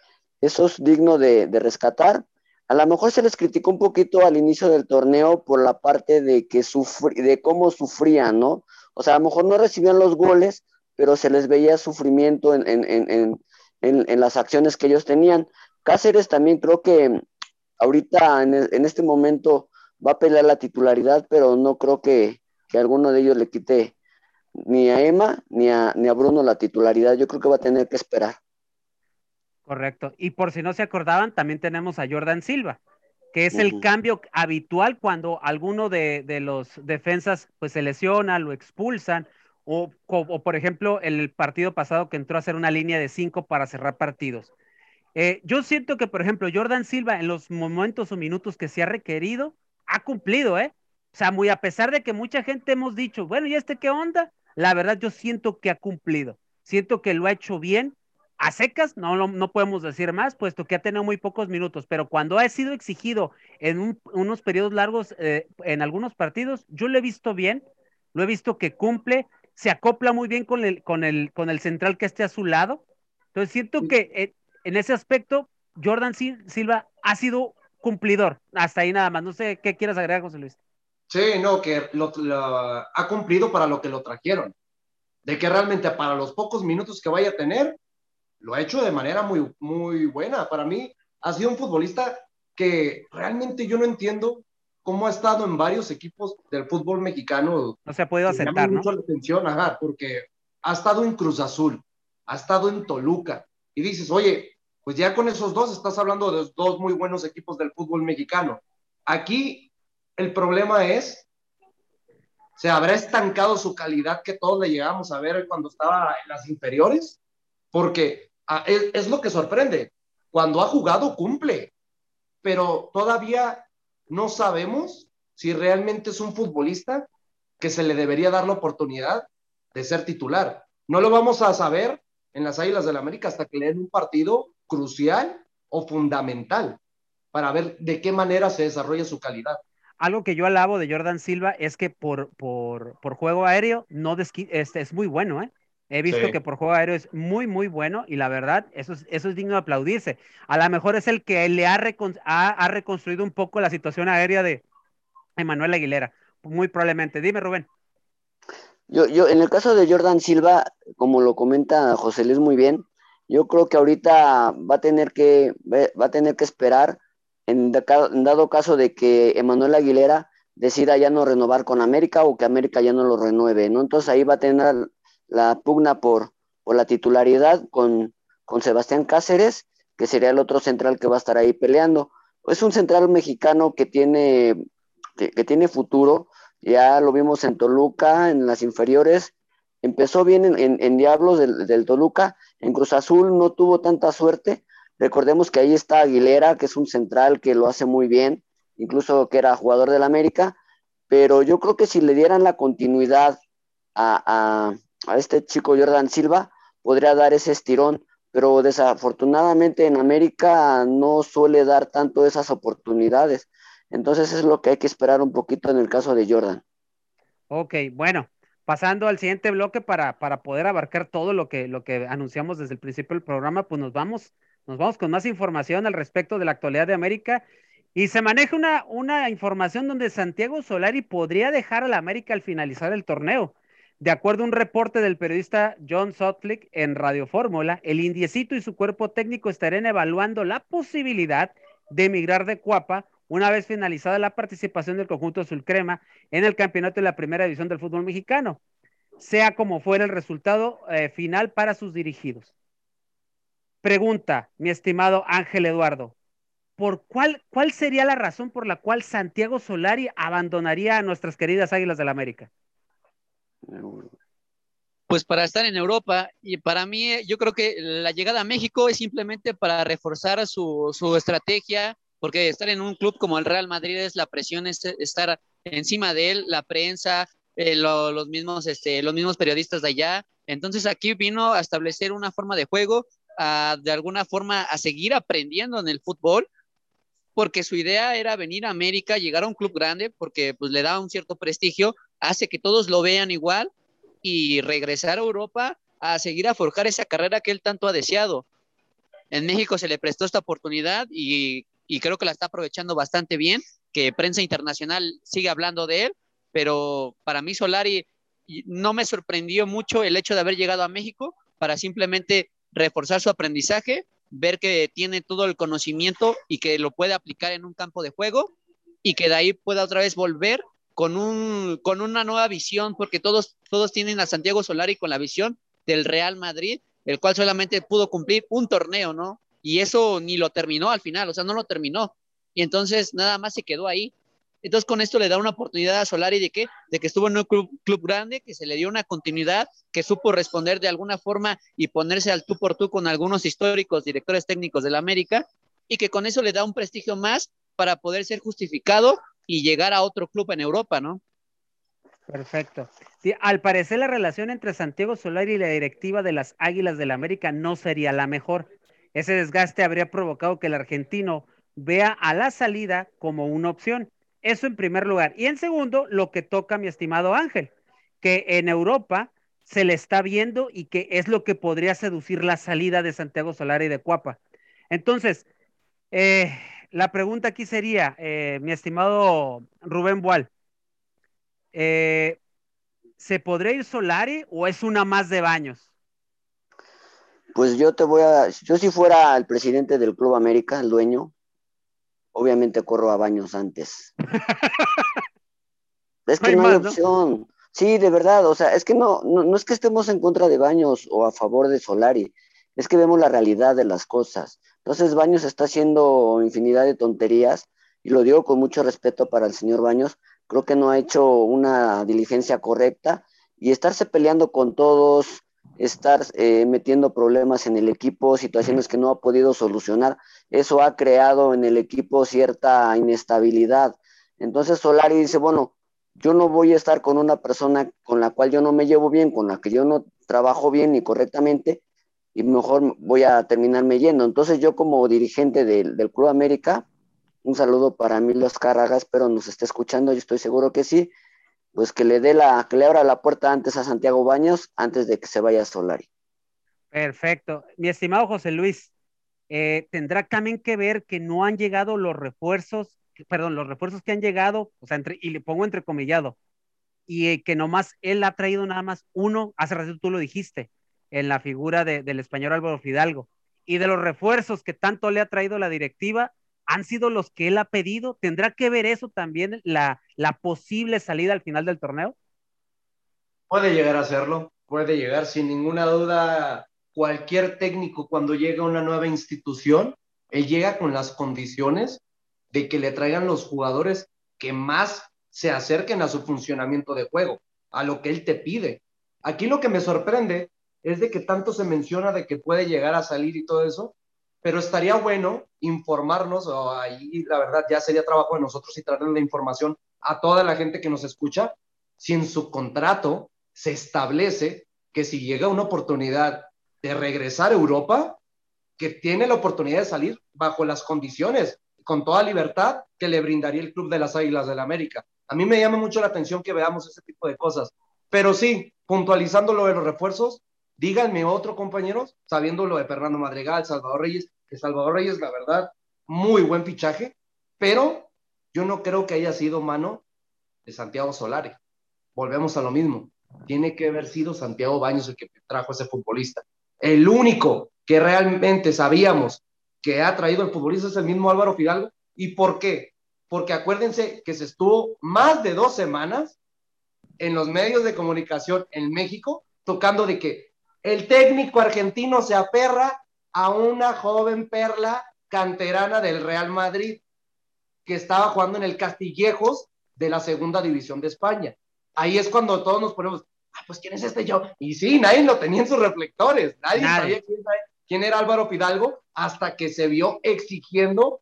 eso es digno de, rescatar. A lo mejor se les criticó un poquito al inicio del torneo por la parte de que de cómo sufrían, ¿no? O sea, a lo mejor no recibían los goles, pero se les veía sufrimiento en, en las acciones que ellos tenían. Cáceres también creo que ahorita en, este momento va a pelear la titularidad, pero no creo que, que alguno de ellos le quite ni a Emma ni a, ni a Bruno la titularidad. Yo creo que va a tener que esperar. Correcto. Y por si no se acordaban, también tenemos a Jordan Silva, que es el cambio habitual cuando alguno de, los defensas pues se lesiona, lo expulsan, o, o, por ejemplo el partido pasado que entró a hacer una línea de cinco para cerrar partidos. Eh, yo siento que, por ejemplo, Jordan Silva en los momentos o minutos que se ha requerido, ha cumplido, ¿eh? O sea, muy a pesar de que mucha gente hemos dicho, bueno, ¿y este qué onda? La verdad yo siento que ha cumplido, siento que lo ha hecho bien. A secas no, no, podemos decir más, puesto que ha tenido muy pocos minutos, pero cuando ha sido exigido en unos periodos largos, eh, en algunos partidos, yo lo he visto bien, lo he visto que cumple, se acopla muy bien con el, con el, con el central que esté a su lado. Entonces siento que eh, en ese aspecto, Jordan Silva ha sido cumplidor. Hasta ahí nada más. No sé qué quieras agregar, José Luis. Sí, no, que lo, ha cumplido para lo que lo trajeron. De que realmente para los pocos minutos que vaya a tener, lo ha hecho de manera muy, muy buena. Para mí, ha sido un futbolista que realmente yo no entiendo cómo ha estado en varios equipos del fútbol mexicano. No se ha podido aceptar, ¿no? mucho la atención, ajá, porque ha estado en Cruz Azul, ha estado en Toluca, y dices, oye, pues ya con esos dos estás hablando de dos muy buenos equipos del fútbol mexicano. Aquí el problema es, ¿se habrá estancado su calidad que todos le llegamos a ver cuando estaba en las inferiores? Porque ah, es, lo que sorprende. Cuando ha jugado, cumple. Pero todavía no sabemos si realmente es un futbolista que se le debería dar la oportunidad de ser titular. No lo vamos a saber en las Águilas del la América hasta que le den un partido crucial o fundamental para ver de qué manera se desarrolla su calidad algo que yo alabo de Jordan Silva es que por, por, juego aéreo no este, es muy bueno, ¿eh? He visto que por juego aéreo es muy, muy bueno y la verdad, eso es, eso es digno de aplaudirse. A lo mejor es el que le ha, ha, reconstruido un poco la situación aérea de Emanuel Aguilera, muy probablemente. Dime, Rubén. Yo, yo, en el caso de Jordan Silva, como lo comenta José Luis muy bien, yo creo que ahorita va a tener que, va a tener que esperar en, dado caso de que Emanuel Aguilera decida ya no renovar con América o que América ya no lo renueve. Entonces ahí va a tener la pugna por, la titularidad con, Sebastián Cáceres, que sería el otro central que va a estar ahí peleando. Es un central mexicano que tiene, que, futuro, ya lo vimos en Toluca, en las inferiores, empezó bien en, Diablos del, Toluca, en Cruz Azul no tuvo tanta suerte, Recordemos que ahí está Aguilera, que es un central que lo hace muy bien, incluso que era jugador del América, pero yo creo que si le dieran la continuidad a, este chico Jordan Silva, podría dar ese estirón, pero desafortunadamente en América no suele dar tanto esas oportunidades. Entonces es lo que hay que esperar un poquito en el caso de Jordan. Ok, bueno, pasando al siguiente bloque para, para poder abarcar todo lo que, lo que anunciamos desde el principio del programa, pues nos vamos Nos vamos con más información al respecto de la actualidad de América. Y se maneja una, una información donde Santiago Solari podría dejar a la América al finalizar el torneo. De acuerdo a un reporte del periodista John Sotlick en Radio Fórmula, el indiecito y su cuerpo técnico estarían evaluando la posibilidad de emigrar de Cuapa una vez finalizada la participación del conjunto azul crema en el campeonato de la primera división del fútbol mexicano, sea como fuera el resultado eh, final para sus dirigidos. Pregunta, mi estimado Ángel Eduardo, ¿por cuál, cuál sería la razón por la cual Santiago Solari abandonaría a nuestras queridas Águilas del la América? Pues para estar en Europa y para mí yo creo que la llegada a México es simplemente para reforzar su, su estrategia, porque estar en un club como el Real Madrid es la presión, es estar encima de él, la prensa, eh, lo, los, mismos, este, los mismos periodistas de allá. Entonces aquí vino a establecer una forma de juego, de alguna forma a seguir aprendiendo en el fútbol, porque su idea era venir a América, llegar a un club grande, porque pues le da un cierto prestigio, hace que todos lo vean igual y regresar a Europa a seguir a forjar esa carrera que él tanto ha deseado. En México se le prestó esta oportunidad y y creo que la está aprovechando bastante bien, que prensa internacional sigue hablando de él, pero para mí Solari no me sorprendió mucho el hecho de haber llegado a México para simplemente reforzar su aprendizaje, ver que tiene todo el conocimiento y que lo puede aplicar en un campo de juego y que de ahí pueda otra vez volver con, un, con una nueva visión, porque todos, todos tienen a Santiago Solari con la visión del Real Madrid, el cual solamente pudo cumplir un torneo, ¿no? y eso ni lo terminó al final, o sea, no lo terminó. Y entonces nada más se quedó ahí. Entonces con esto le da una oportunidad a Solari de que, de que estuvo en un club, grande, que se le dio una continuidad, que supo responder de alguna forma y ponerse al tú por tú con algunos históricos directores técnicos de la América y que con eso le da un prestigio más para poder ser justificado y llegar a otro club en Europa, ¿no? Perfecto. Sí, al parecer la relación entre Santiago Solari y la directiva de las Águilas del la América no sería la mejor. Ese desgaste habría provocado que el argentino vea a la salida como una opción. Eso en primer lugar. Y en segundo, lo que toca mi estimado Ángel, que en Europa se le está viendo y que es lo que podría seducir la salida de Santiago Solari de Cuapa. Entonces, eh, la pregunta aquí sería, eh, mi estimado Rubén Boal, eh, ¿se podría ir Solari o es una más de baños? Pues yo te voy a, yo si fuera el presidente del Club América, el dueño, obviamente corro a baños antes. es que no hay, opción. Sí, de verdad, o sea, es que no, no, no, es que estemos en contra de Baños o a favor de Solari, es que vemos la realidad de las cosas. Entonces Baños está haciendo infinidad de tonterías, y lo digo con mucho respeto para el señor Baños, creo que no ha hecho una diligencia correcta y estarse peleando con todos, estar eh, metiendo problemas en el equipo, situaciones que no ha podido solucionar. Eso ha creado en el equipo cierta inestabilidad. Entonces Solari dice, bueno, yo no voy a estar con una persona con la cual yo no me llevo bien, con la que yo no trabajo bien ni correctamente, y mejor voy a terminarme yendo. Entonces yo como dirigente del, del Club América, un saludo para mí los Carragas, pero nos está escuchando, yo estoy seguro que sí, pues que le dé la, que le abra la puerta antes a Santiago Baños, antes de que se vaya Solari. Perfecto. Mi estimado José Luis, eh, tendrá también que ver que no han llegado los refuerzos, perdón, los refuerzos que han llegado, o sea, entre, y le pongo entrecomillado, y eh, que nomás él ha traído nada más uno, hace rato tú lo dijiste, en la figura de, del español Álvaro Fidalgo, y de los refuerzos que tanto le ha traído la directiva, han sido los que él ha pedido. ¿Tendrá que ver eso también, la, posible salida al final del torneo? Puede llegar a serlo, puede llegar sin ninguna duda. Cualquier técnico cuando llega a una nueva institución, él llega con las condiciones de que le traigan los jugadores que más se acerquen a su funcionamiento de juego, a lo que él te pide. Aquí lo que me sorprende es de que tanto se menciona de que puede llegar a salir y todo eso, pero estaría bueno informarnos, o ahí la verdad ya sería trabajo de nosotros y traerle la información a toda la gente que nos escucha, si en su contrato se establece que si llega una oportunidad de regresar a Europa, que tiene la oportunidad de salir bajo las condiciones, con toda libertad que le brindaría el Club de las Águilas del la América. A mí me llama mucho la atención que veamos ese tipo de cosas. Pero sí, puntualizando lo de los refuerzos, díganme otro, compañeros, sabiendo lo de Fernando Madrigal, Salvador Reyes, que Salvador Reyes, la verdad, muy buen fichaje, pero yo no creo que haya sido mano de Santiago Solari. Volvemos a lo mismo. Tiene que haber sido Santiago Baños el que trajo a ese futbolista. El único que realmente sabíamos que ha traído el futbolista es el mismo Álvaro Fidalgo. ¿Y por qué? Porque acuérdense que se estuvo más de dos semanas en los medios de comunicación en México tocando de que el técnico argentino se aperra a una joven perla canterana del Real Madrid que estaba jugando en el Castillejos de la segunda división de España. Ahí es cuando todos nos ponemos, ah, pues ¿quién es este yo? Y sí, nadie lo tenía en sus reflectores, nadie, sabía quién, era Álvaro Fidalgo hasta que se vio exigiendo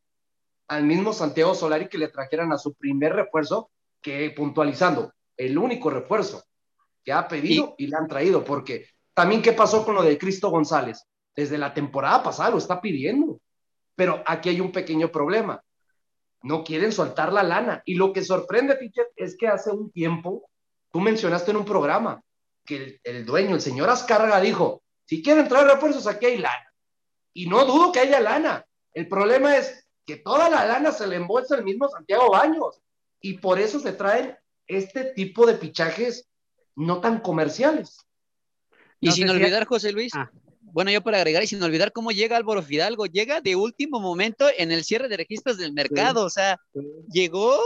al mismo Santiago Solari que le trajeran a su primer refuerzo, que puntualizando, el único refuerzo que ha pedido y, y le han traído, porque también qué pasó con lo de Cristo González. Desde la temporada pasada lo está pidiendo. Pero aquí hay un pequeño problema. No quieren soltar la lana. Y lo que sorprende, Pitcher, es que hace un tiempo, tú mencionaste en un programa que el, dueño, el señor Azcárraga, dijo, si quieren traer refuerzos, aquí hay lana. Y no dudo que haya lana. El problema es que toda la lana se le embolsa el mismo Santiago Baños. Y por eso se traen este tipo de fichajes no tan comerciales. Y sin olvidar, José Luis, ah bueno, yo para agregar y sin olvidar cómo llega Álvaro Fidalgo, llega de último momento en el cierre de registros del mercado, o sea, llegó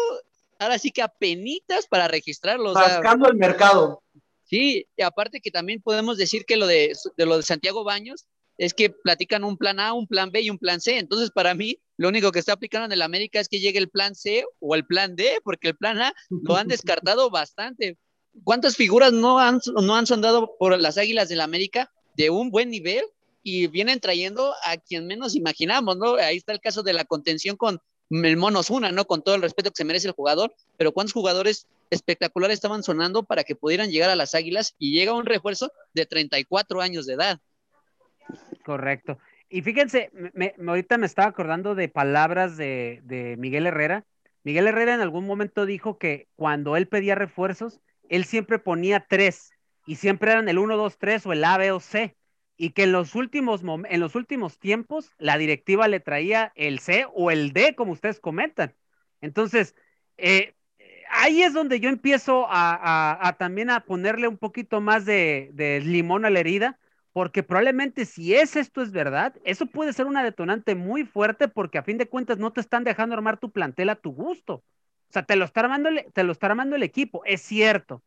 ahora sí que a penitas para registrarlo. Rascando el mercado. Sí, y aparte que también podemos decir que lo de, de lo de Santiago Baños es que platican un plan A, un plan B y un plan C. Entonces, para mí, lo único que está aplicando en el América es que llegue el plan C o el plan D, porque el plan A lo han descartado bastante. ¿Cuántas figuras no han, no han sondado por las Águilas del América de un buen nivel y vienen trayendo a quien menos imaginamos, ¿no? Ahí está el caso de la contención con el Monos Una, ¿no? Con todo el respeto que se merece el jugador, pero ¿cuántos jugadores espectaculares estaban sonando para que pudieran llegar a las Águilas y llega un refuerzo de 34 años de edad? Correcto. Y fíjense, me, ahorita me estaba acordando de palabras de Miguel Herrera. Miguel Herrera en algún momento dijo que cuando él pedía refuerzos, él siempre ponía tres y siempre eran el 1, 2, 3 o el A, B o C. Y que en los últimos, en los últimos tiempos la directiva le traía el C o el D, como ustedes comentan. Entonces, eh, ahí es donde yo empiezo a, también a ponerle un poquito más de, de, limón a la herida, porque probablemente si es esto es verdad, eso puede ser una detonante muy fuerte porque a fin de cuentas no te están dejando armar tu plantel a tu gusto. O sea, te lo está armando, te lo está armando el equipo, es cierto,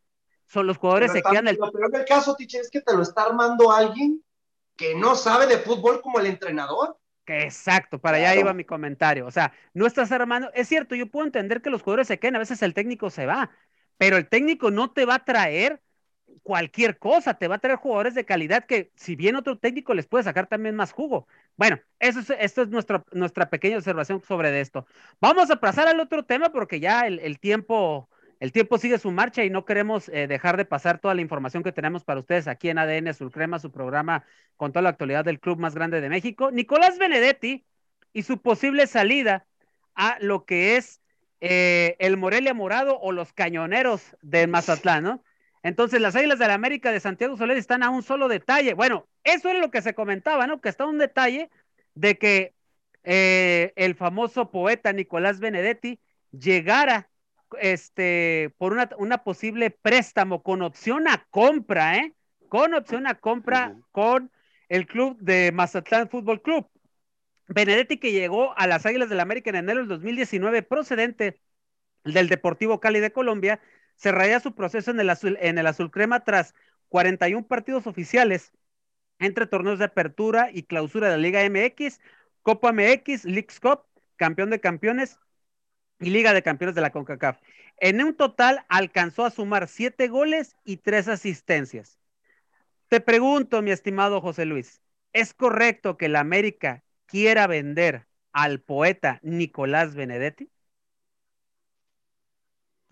son los jugadores se quedan el... Lo peor del caso, Tiche, es que te lo está armando alguien que no sabe de fútbol como el entrenador. Exacto, para allá iba mi comentario. O sea, no estás armando. Es cierto, yo puedo entender que los jugadores se queden, a veces el técnico se va, pero el técnico no te va a traer cualquier cosa, te va a traer jugadores de calidad que, si bien otro técnico les puede sacar también más jugo. Bueno, eso es, esto es nuestra, nuestra pequeña observación sobre esto. Vamos a pasar al otro tema porque ya el, tiempo el tiempo sigue su marcha y no queremos eh, dejar de pasar toda la información que tenemos para ustedes aquí en ADN Crema, su programa con toda la actualidad del club más grande de México. Nicolás Benedetti y su posible salida a lo que es eh, el Morelia Morado o los Cañoneros de Mazatlán, ¿no? Entonces, las Águilas de la América de Santiago Soler están a un solo detalle. Bueno, eso es lo que se comentaba, ¿no? Que está un detalle de que eh, el famoso poeta Nicolás Benedetti llegara este, por una, posible préstamo con opción a compra, ¿eh? Con opción a compra con el club de Mazatlán Fútbol Club. Benedetti que llegó a las Águilas del la América en enero del 2019 procedente del Deportivo Cali de Colombia, cerraría su proceso en el azul, en el azul crema tras 41 partidos oficiales entre torneos de apertura y clausura de la Liga MX, Copa MX, Leagues Cup, campeón de campeones y Liga de Campeones de la CONCACAF. En un total alcanzó a sumar siete goles y tres asistencias. Te pregunto, mi estimado José Luis, ¿es correcto que la América quiera vender al poeta Nicolás Benedetti?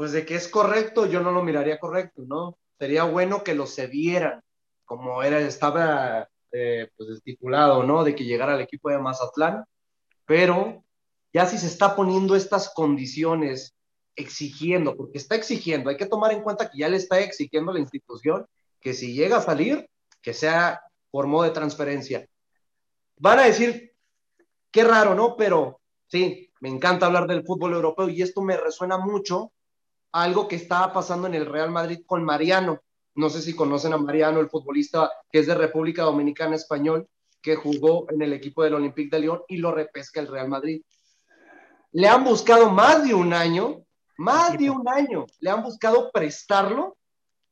Pues de que es correcto, yo no lo miraría correcto, ¿no? Sería bueno que lo cedieran, como era, estaba eh, pues ¿no? De que llegara al equipo de Mazatlán, pero ya si se está poniendo estas condiciones, exigiendo, porque está exigiendo, hay que tomar en cuenta que ya le está exigiendo a la institución que si llega a salir, que sea por modo de transferencia. Van a decir, Qué raro, ¿no? Pero sí, me encanta hablar del fútbol europeo y esto me resuena mucho algo que estaba pasando en el Real Madrid con Mariano. No sé si conocen a Mariano, el futbolista que es de República Dominicana español, que jugó en el equipo del Olympique de Lyon y lo repesca el Real Madrid. Le han buscado más de un año, más de un año, le han buscado prestarlo,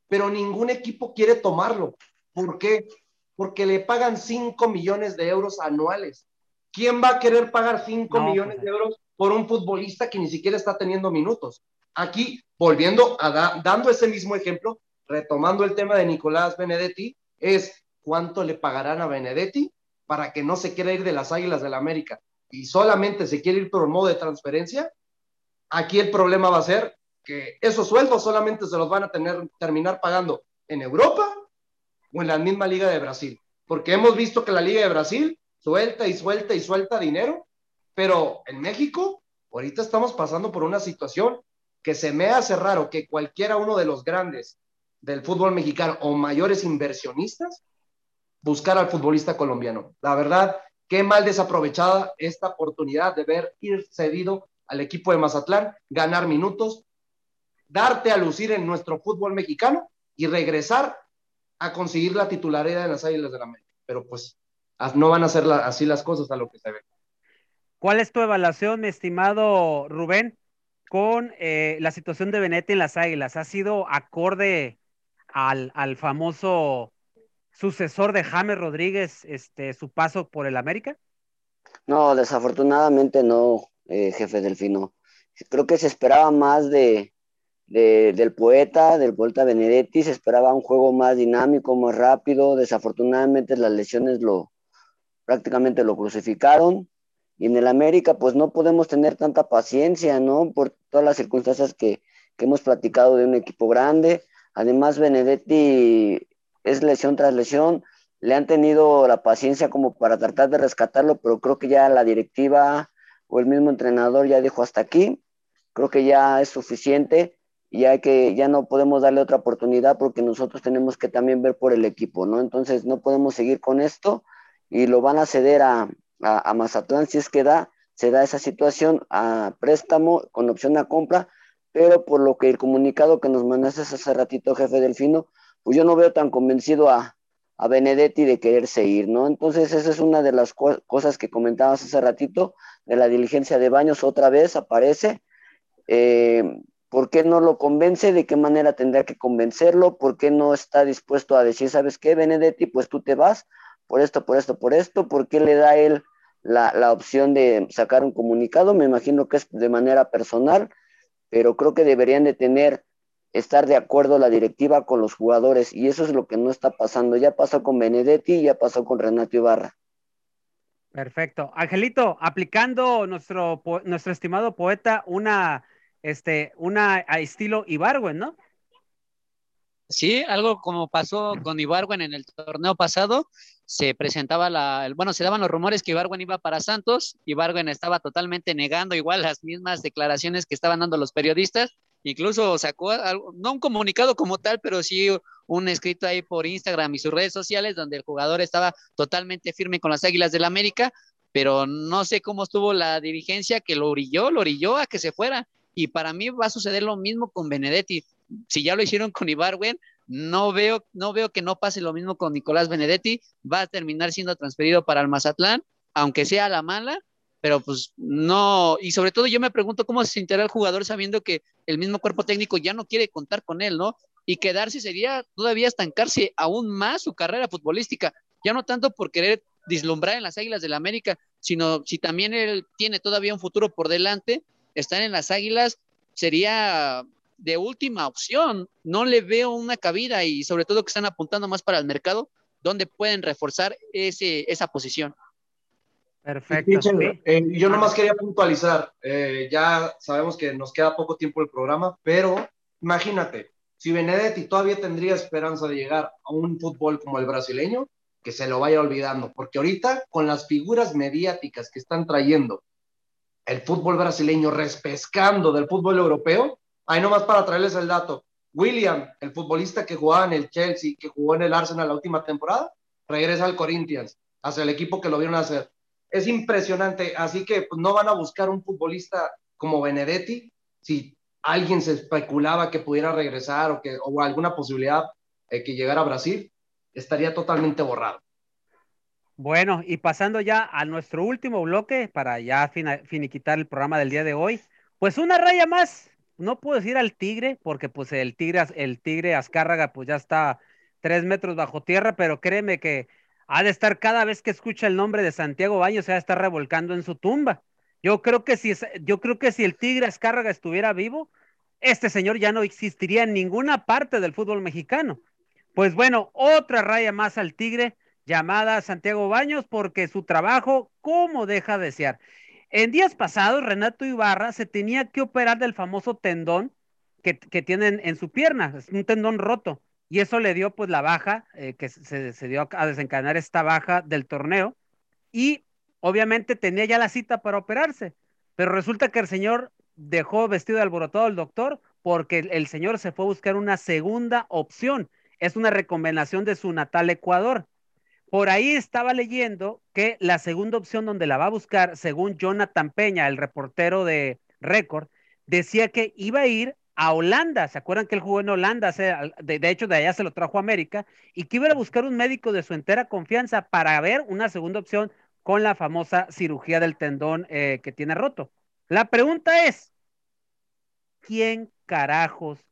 pero ningún equipo quiere tomarlo. ¿Por qué? Porque le pagan 5 millones de euros anuales. ¿Quién va a querer pagar 5 No, millones pues, de euros por un futbolista que ni siquiera está teniendo minutos? Aquí, volviendo a da- dando ese mismo ejemplo, retomando el tema de Nicolás Benedetti, es cuánto le pagarán a Benedetti para que no se quiera ir de las Águilas del la América y solamente se quiere ir por modo de transferencia. Aquí el problema va a ser que esos sueldos solamente se los van a tener, terminar pagando en Europa o en la misma Liga de Brasil. Porque hemos visto que la Liga de Brasil suelta y suelta y suelta dinero, pero en México ahorita estamos pasando por una situación que se me hace raro que cualquiera uno de los grandes del fútbol mexicano o mayores inversionistas buscar al futbolista colombiano. La verdad, qué mal desaprovechada esta oportunidad de ver ir cedido al equipo de Mazatlán, ganar minutos, darte a lucir en nuestro fútbol mexicano y regresar a conseguir la titularidad en las Águilas de la América. Pero pues no van a ser así las cosas a lo que se ve. ¿Cuál es tu evaluación, mi estimado Rubén, con eh, la situación de Benetti en las Águilas? ¿Ha sido acorde al, al famoso sucesor de James Rodríguez, este, su paso por el América? No, desafortunadamente no, eh, jefe Delfino. Creo que se esperaba más de, de- del poeta, del poeta Benedetti, se esperaba un juego más dinámico, más rápido. Desafortunadamente las lesiones lo prácticamente lo crucificaron. Y en el América, pues no podemos tener tanta paciencia, ¿no? Por todas las circunstancias que, que hemos platicado de un equipo grande. Además, Benedetti es lesión tras lesión le han tenido la paciencia como para tratar de rescatarlo, pero creo que ya la directiva o el mismo entrenador ya dijo hasta aquí, creo que ya es suficiente y hay que, ya no podemos darle otra oportunidad porque nosotros tenemos que también ver por el equipo, ¿no? Entonces no podemos seguir con esto y lo van a ceder a, a, Mazatlán si es que da, se da esa situación a préstamo con opción a compra, pero por lo que el comunicado que nos mandaste hace ratito, jefe Delfino, pues yo no veo tan convencido a, a Benedetti de quererse ir, ¿no? Entonces esa es una de las co cosas que comentabas hace ratito, de la diligencia de Baños otra vez aparece. Eh, ¿Por qué no lo convence? ¿De qué manera tendría que convencerlo? ¿Por qué no está dispuesto a decir, sabes qué, Benedetti, pues tú te vas por esto, por esto, por esto? ¿Por qué le da él la, la opción de sacar un comunicado? Me imagino que es de manera personal, pero creo que deberían de tener estar de acuerdo la directiva con los jugadores y eso es lo que no está pasando. Ya pasó con Benedetti, ya pasó con Renato Ibarra. Perfecto. Angelito, aplicando nuestro, nuestro estimado poeta una, este, una a estilo Ibarwen, ¿no? Sí, algo como pasó con Ibarwen en el torneo pasado, se presentaba la, bueno, se daban los rumores que Ibarwen iba para Santos, Ibarwen estaba totalmente negando igual las mismas declaraciones que estaban dando los periodistas, incluso sacó algo, no un comunicado como tal, pero sí un escrito ahí por Instagram y sus redes sociales donde el jugador estaba totalmente firme con las Águilas del América, pero no sé cómo estuvo la dirigencia que lo orilló, lo orilló a que se fuera. Y para mí va a suceder lo mismo con Benedetti. Si ya lo hicieron con Ibarwen, no veo, no veo que no pase lo mismo con Nicolás Benedetti. Va a terminar siendo transferido para el Mazatlán, aunque sea la mala, pero pues no, y sobre todo yo me pregunto cómo se sentirá el jugador sabiendo que el mismo cuerpo técnico ya no quiere contar con él, ¿no? Y quedarse sería todavía estancarse aún más su carrera futbolística, ya no tanto por querer dislumbrar en las Águilas del la América, sino si también él tiene todavía un futuro por delante, estar en las Águilas sería de última opción, no le veo una cabida y sobre todo que están apuntando más para el mercado, donde pueden reforzar ese, esa posición. Perfecto. Sí, eh, yo nomás quería puntualizar, eh, ya sabemos que nos queda poco tiempo el programa, pero imagínate, si Benedetti todavía tendría esperanza de llegar a un fútbol como el brasileño, que se lo vaya olvidando, porque ahorita con las figuras mediáticas que están trayendo el fútbol brasileño, respescando del fútbol europeo, ahí nomás para traerles el dato, William, el futbolista que jugaba en el Chelsea, que jugó en el Arsenal la última temporada, regresa al Corinthians, hacia el equipo que lo vieron hacer es impresionante. Así que pues, no van a buscar un futbolista como Benedetti. Si alguien se especulaba que pudiera regresar o, que, o alguna posibilidad de que llegara a Brasil, estaría totalmente borrado. Bueno, y pasando ya a nuestro último bloque para ya finiquitar el programa del día de hoy, pues una raya más. No puedo decir al tigre, porque pues el tigre, el tigre Azcárraga pues ya está tres metros bajo tierra, pero créeme que ha de estar cada vez que escucha el nombre de Santiago Baños, se va a estar revolcando en su tumba. Yo creo que si, yo creo que si el Tigre Azcárraga estuviera vivo, este señor ya no existiría en ninguna parte del fútbol mexicano. Pues bueno, otra raya más al Tigre llamada Santiago Baños porque su trabajo, ¿cómo deja de desear? En días pasados, Renato Ibarra se tenía que operar del famoso tendón que, que tienen en su pierna, es un tendón roto y eso le dio pues la baja, eh, que se, dio a desencadenar esta baja del torneo y obviamente tenía ya la cita para operarse, pero resulta que el señor dejó vestido de alborotado al doctor porque el señor se fue a buscar una segunda opción, es una recomendación de su natal Ecuador. Por ahí estaba leyendo que la segunda opción donde la va a buscar, según Jonathan Peña, el reportero de Récord, decía que iba a ir a Holanda. ¿Se acuerdan que él jugó en Holanda? De, hecho, de allá se lo trajo a América y que iba a buscar un médico de su entera confianza para ver una segunda opción con la famosa cirugía del tendón eh, que tiene roto. La pregunta es, ¿quién carajos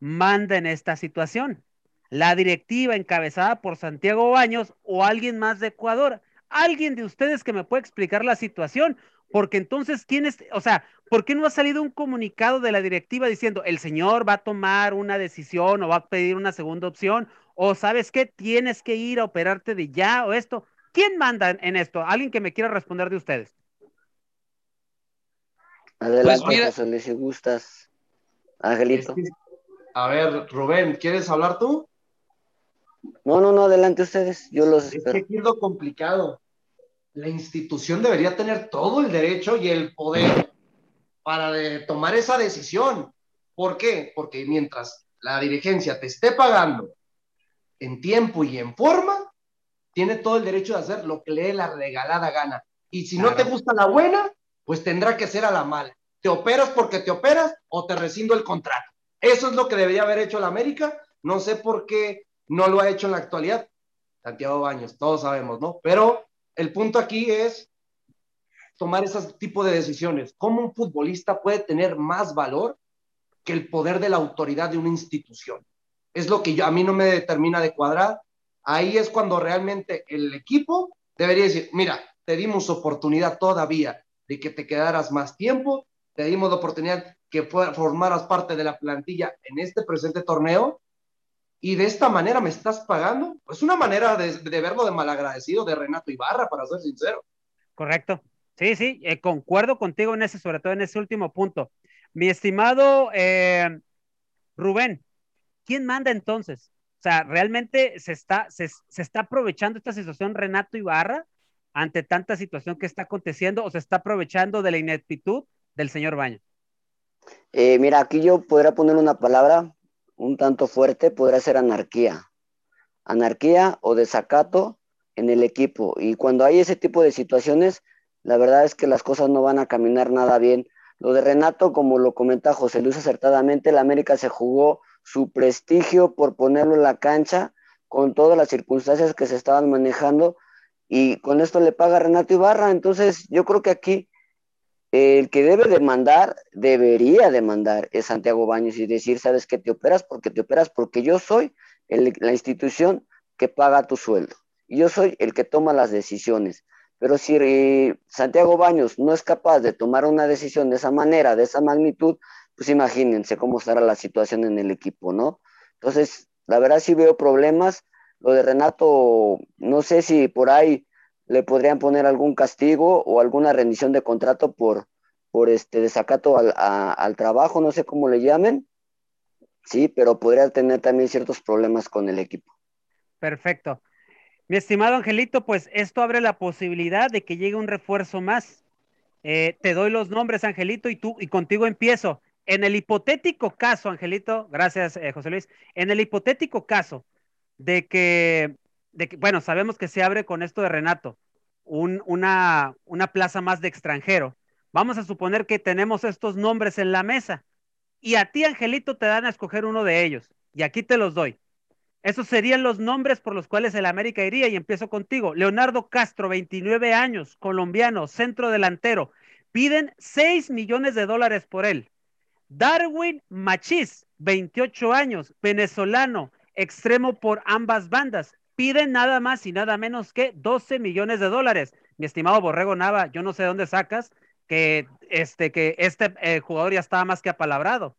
manda en esta situación? ¿La directiva encabezada por Santiago Baños o alguien más de Ecuador? ¿Alguien de ustedes que me puede explicar la situación? Porque entonces, ¿quién es? O sea, ¿por qué no ha salido un comunicado de la directiva diciendo el señor va a tomar una decisión o va a pedir una segunda opción? O sabes qué, tienes que ir a operarte de ya o esto. ¿Quién manda en esto? ¿Alguien que me quiera responder de ustedes? Adelante, pues José si gustas. Angelito. A ver, Rubén, ¿quieres hablar tú? No, no, no, adelante ustedes. Yo los es que es lo complicado la institución debería tener todo el derecho y el poder para tomar esa decisión. ¿Por qué? Porque mientras la dirigencia te esté pagando en tiempo y en forma, tiene todo el derecho de hacer lo que le dé la regalada gana. Y si no te gusta la buena, pues tendrá que ser a la mala. Te operas porque te operas o te rescindo el contrato. Eso es lo que debería haber hecho la América. No sé por qué no lo ha hecho en la actualidad. Santiago Baños, todos sabemos, ¿no? Pero el punto aquí es tomar ese tipo de decisiones. ¿Cómo un futbolista puede tener más valor que el poder de la autoridad de una institución? Es lo que yo, a mí no me determina de cuadrar. Ahí es cuando realmente el equipo debería decir, mira, te dimos oportunidad todavía de que te quedaras más tiempo, te dimos oportunidad que formaras parte de la plantilla en este presente torneo y de esta manera me estás pagando. Es una manera de, verlo de malagradecido de Renato Ibarra, para ser sincero. Correcto. Sí, sí, eh, concuerdo contigo en ese, sobre todo en ese último punto. Mi estimado eh, Rubén, ¿quién manda entonces? O sea, ¿realmente se está, se, está aprovechando esta situación Renato Ibarra ante tanta situación que está aconteciendo o se está aprovechando de la ineptitud del señor Baño? Eh, mira, aquí yo podría poner una palabra un tanto fuerte podría ser anarquía. Anarquía o desacato en el equipo. Y cuando hay ese tipo de situaciones, la verdad es que las cosas no van a caminar nada bien. Lo de Renato, como lo comenta José Luis acertadamente, la América se jugó su prestigio por ponerlo en la cancha con todas las circunstancias que se estaban manejando y con esto le paga Renato Ibarra. Entonces, yo creo que aquí el que debe demandar, debería demandar es Santiago Baños y decir, sabes que te operas porque te operas porque yo soy la institución que paga tu sueldo yo soy el que toma las decisiones. Pero si eh, Santiago Baños no es capaz de tomar una decisión de esa manera, de esa magnitud, pues imagínense cómo estará la situación en el equipo, ¿no? Entonces, la verdad sí veo problemas. Lo de Renato, no sé si por ahí le podrían poner algún castigo o alguna rendición de contrato por, por este desacato al, al trabajo, no sé cómo le llamen, sí, pero podría tener también ciertos problemas con el equipo. Perfecto. Mi estimado Angelito, pues esto abre la posibilidad de que llegue un refuerzo más. Eh, te doy los nombres, Angelito, y tú y contigo empiezo. En el hipotético caso, Angelito, gracias, eh, José Luis, en el hipotético caso de que bueno, sabemos que se abre con esto de Renato. una, una plaza más de extranjero. Vamos a suponer que tenemos estos nombres en la mesa y a ti, Angelito, te dan a escoger uno de ellos. Y aquí te los doy. Esos serían los nombres por los cuales el América iría y empiezo contigo. Leonardo Castro, 29 años, colombiano, centro delantero. Piden 6 millones de dólares por él. Darwin Machis, 28 años, venezolano, extremo por ambas bandas. Piden nada más y nada menos que 12 millones de dólares. Mi estimado Borrego Nava, yo no sé dónde sacas que este, que este eh, jugador ya estaba más que apalabrado.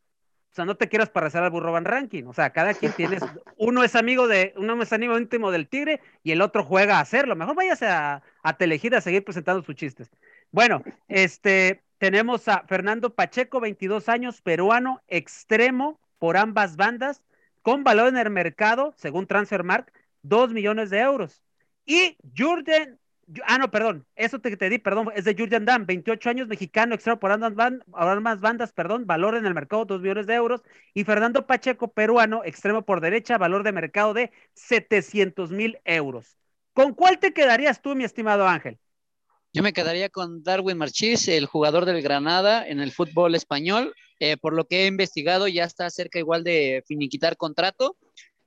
O sea, no te quieras parecer al burro van ranking. O sea, cada quien tiene, uno es amigo de, uno es amigo íntimo del Tigre y el otro juega a hacerlo. Mejor váyase a, a Telehit a seguir presentando sus chistes. Bueno, este, tenemos a Fernando Pacheco, 22 años, peruano, extremo por ambas bandas, con valor en el mercado, según Transfermark, 2 millones de euros. Y Jordan ah, no, perdón, eso te, te di, perdón, es de Jurgen Damm, 28 años, mexicano, extra por ambas bandas, perdón, valor en el mercado 2 millones de euros. Y Fernando Pacheco, peruano, extremo por derecha, valor de mercado de 700 mil euros. ¿Con cuál te quedarías tú, mi estimado Ángel? Yo me quedaría con Darwin Marchís, el jugador del Granada en el fútbol español. Eh, por lo que he investigado, ya está cerca igual de finiquitar contrato.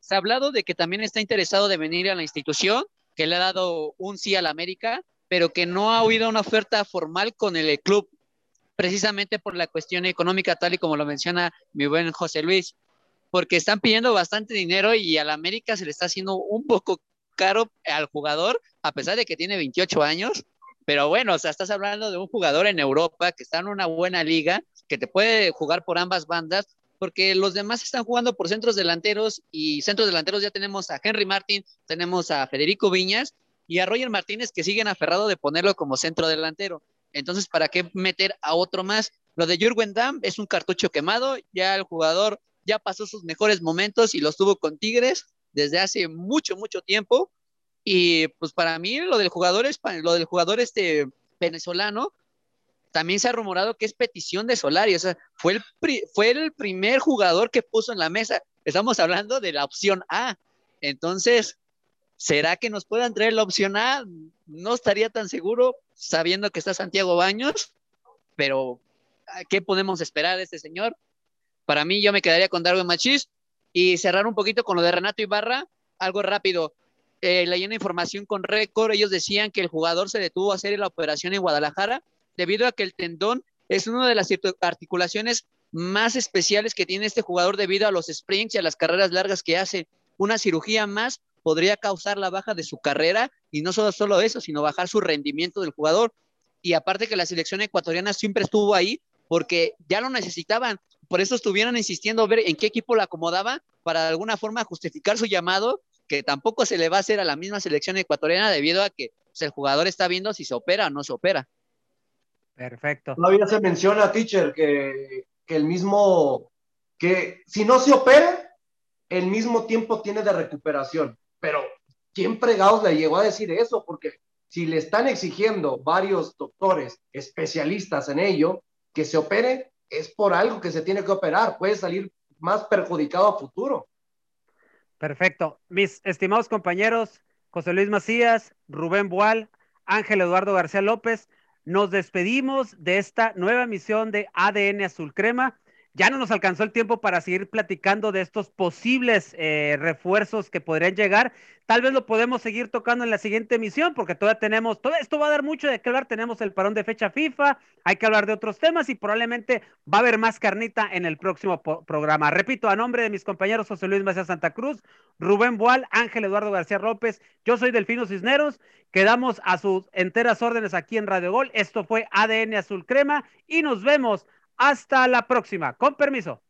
Se ha hablado de que también está interesado de venir a la institución que le ha dado un sí al América, pero que no ha oído una oferta formal con el club, precisamente por la cuestión económica, tal y como lo menciona mi buen José Luis, porque están pidiendo bastante dinero y al América se le está haciendo un poco caro al jugador, a pesar de que tiene 28 años. Pero bueno, o sea, estás hablando de un jugador en Europa que está en una buena liga, que te puede jugar por ambas bandas, porque los demás están jugando por centros delanteros y centros delanteros ya tenemos a Henry Martin, tenemos a Federico Viñas y a Roger Martínez que siguen aferrado de ponerlo como centro delantero. Entonces, ¿para qué meter a otro más? Lo de Jürgen Damm es un cartucho quemado, ya el jugador ya pasó sus mejores momentos y los tuvo con Tigres desde hace mucho, mucho tiempo. Y pues para mí lo del jugador, lo del jugador este venezolano también se ha rumorado que es petición de Solari, o sea, fue el, fue el primer jugador que puso en la mesa. Estamos hablando de la opción A. Entonces, ¿será que nos puedan traer la opción A? No estaría tan seguro sabiendo que está Santiago Baños, pero ¿qué podemos esperar de este señor? Para mí, yo me quedaría con Darwin Machis y cerrar un poquito con lo de Renato Ibarra, algo rápido. Eh, leyendo información con récord, ellos decían que el jugador se detuvo a hacer la operación en Guadalajara debido a que el tendón es una de las articulaciones más especiales que tiene este jugador debido a los sprints y a las carreras largas que hace. Una cirugía más podría causar la baja de su carrera y no solo, eso, sino bajar su rendimiento del jugador. Y aparte que la selección ecuatoriana siempre estuvo ahí porque ya lo necesitaban. Por eso estuvieron insistiendo a ver en qué equipo la acomodaba para de alguna forma justificar su llamado, que tampoco se le va a hacer a la misma selección ecuatoriana debido a que pues, el jugador está viendo si se opera o no se opera. Perfecto. Todavía se menciona, teacher, que, el mismo, que si no se opera, el mismo tiempo tiene de recuperación. Pero, ¿quién fregados le llegó a decir eso? Porque si le están exigiendo varios doctores especialistas en ello, que se opere, es por algo que se tiene que operar. Puede salir más perjudicado a futuro. Perfecto. Mis estimados compañeros, José Luis Macías, Rubén Boal, Ángel Eduardo García López, nos despedimos de esta nueva emisión de ADN Azul Crema. Ya no nos alcanzó el tiempo para seguir platicando de estos posibles eh, refuerzos que podrían llegar. Tal vez lo podemos seguir tocando en la siguiente emisión, porque todavía tenemos, todo esto va a dar mucho de qué hablar. Tenemos el parón de fecha FIFA, hay que hablar de otros temas y probablemente va a haber más carnita en el próximo programa. Repito, a nombre de mis compañeros José Luis Macías Santa Cruz, Rubén Boal, Ángel Eduardo García López, yo soy Delfino Cisneros. Quedamos a sus enteras órdenes aquí en Radio Gol. Esto fue ADN Azul Crema y nos vemos hasta la próxima. Con permiso.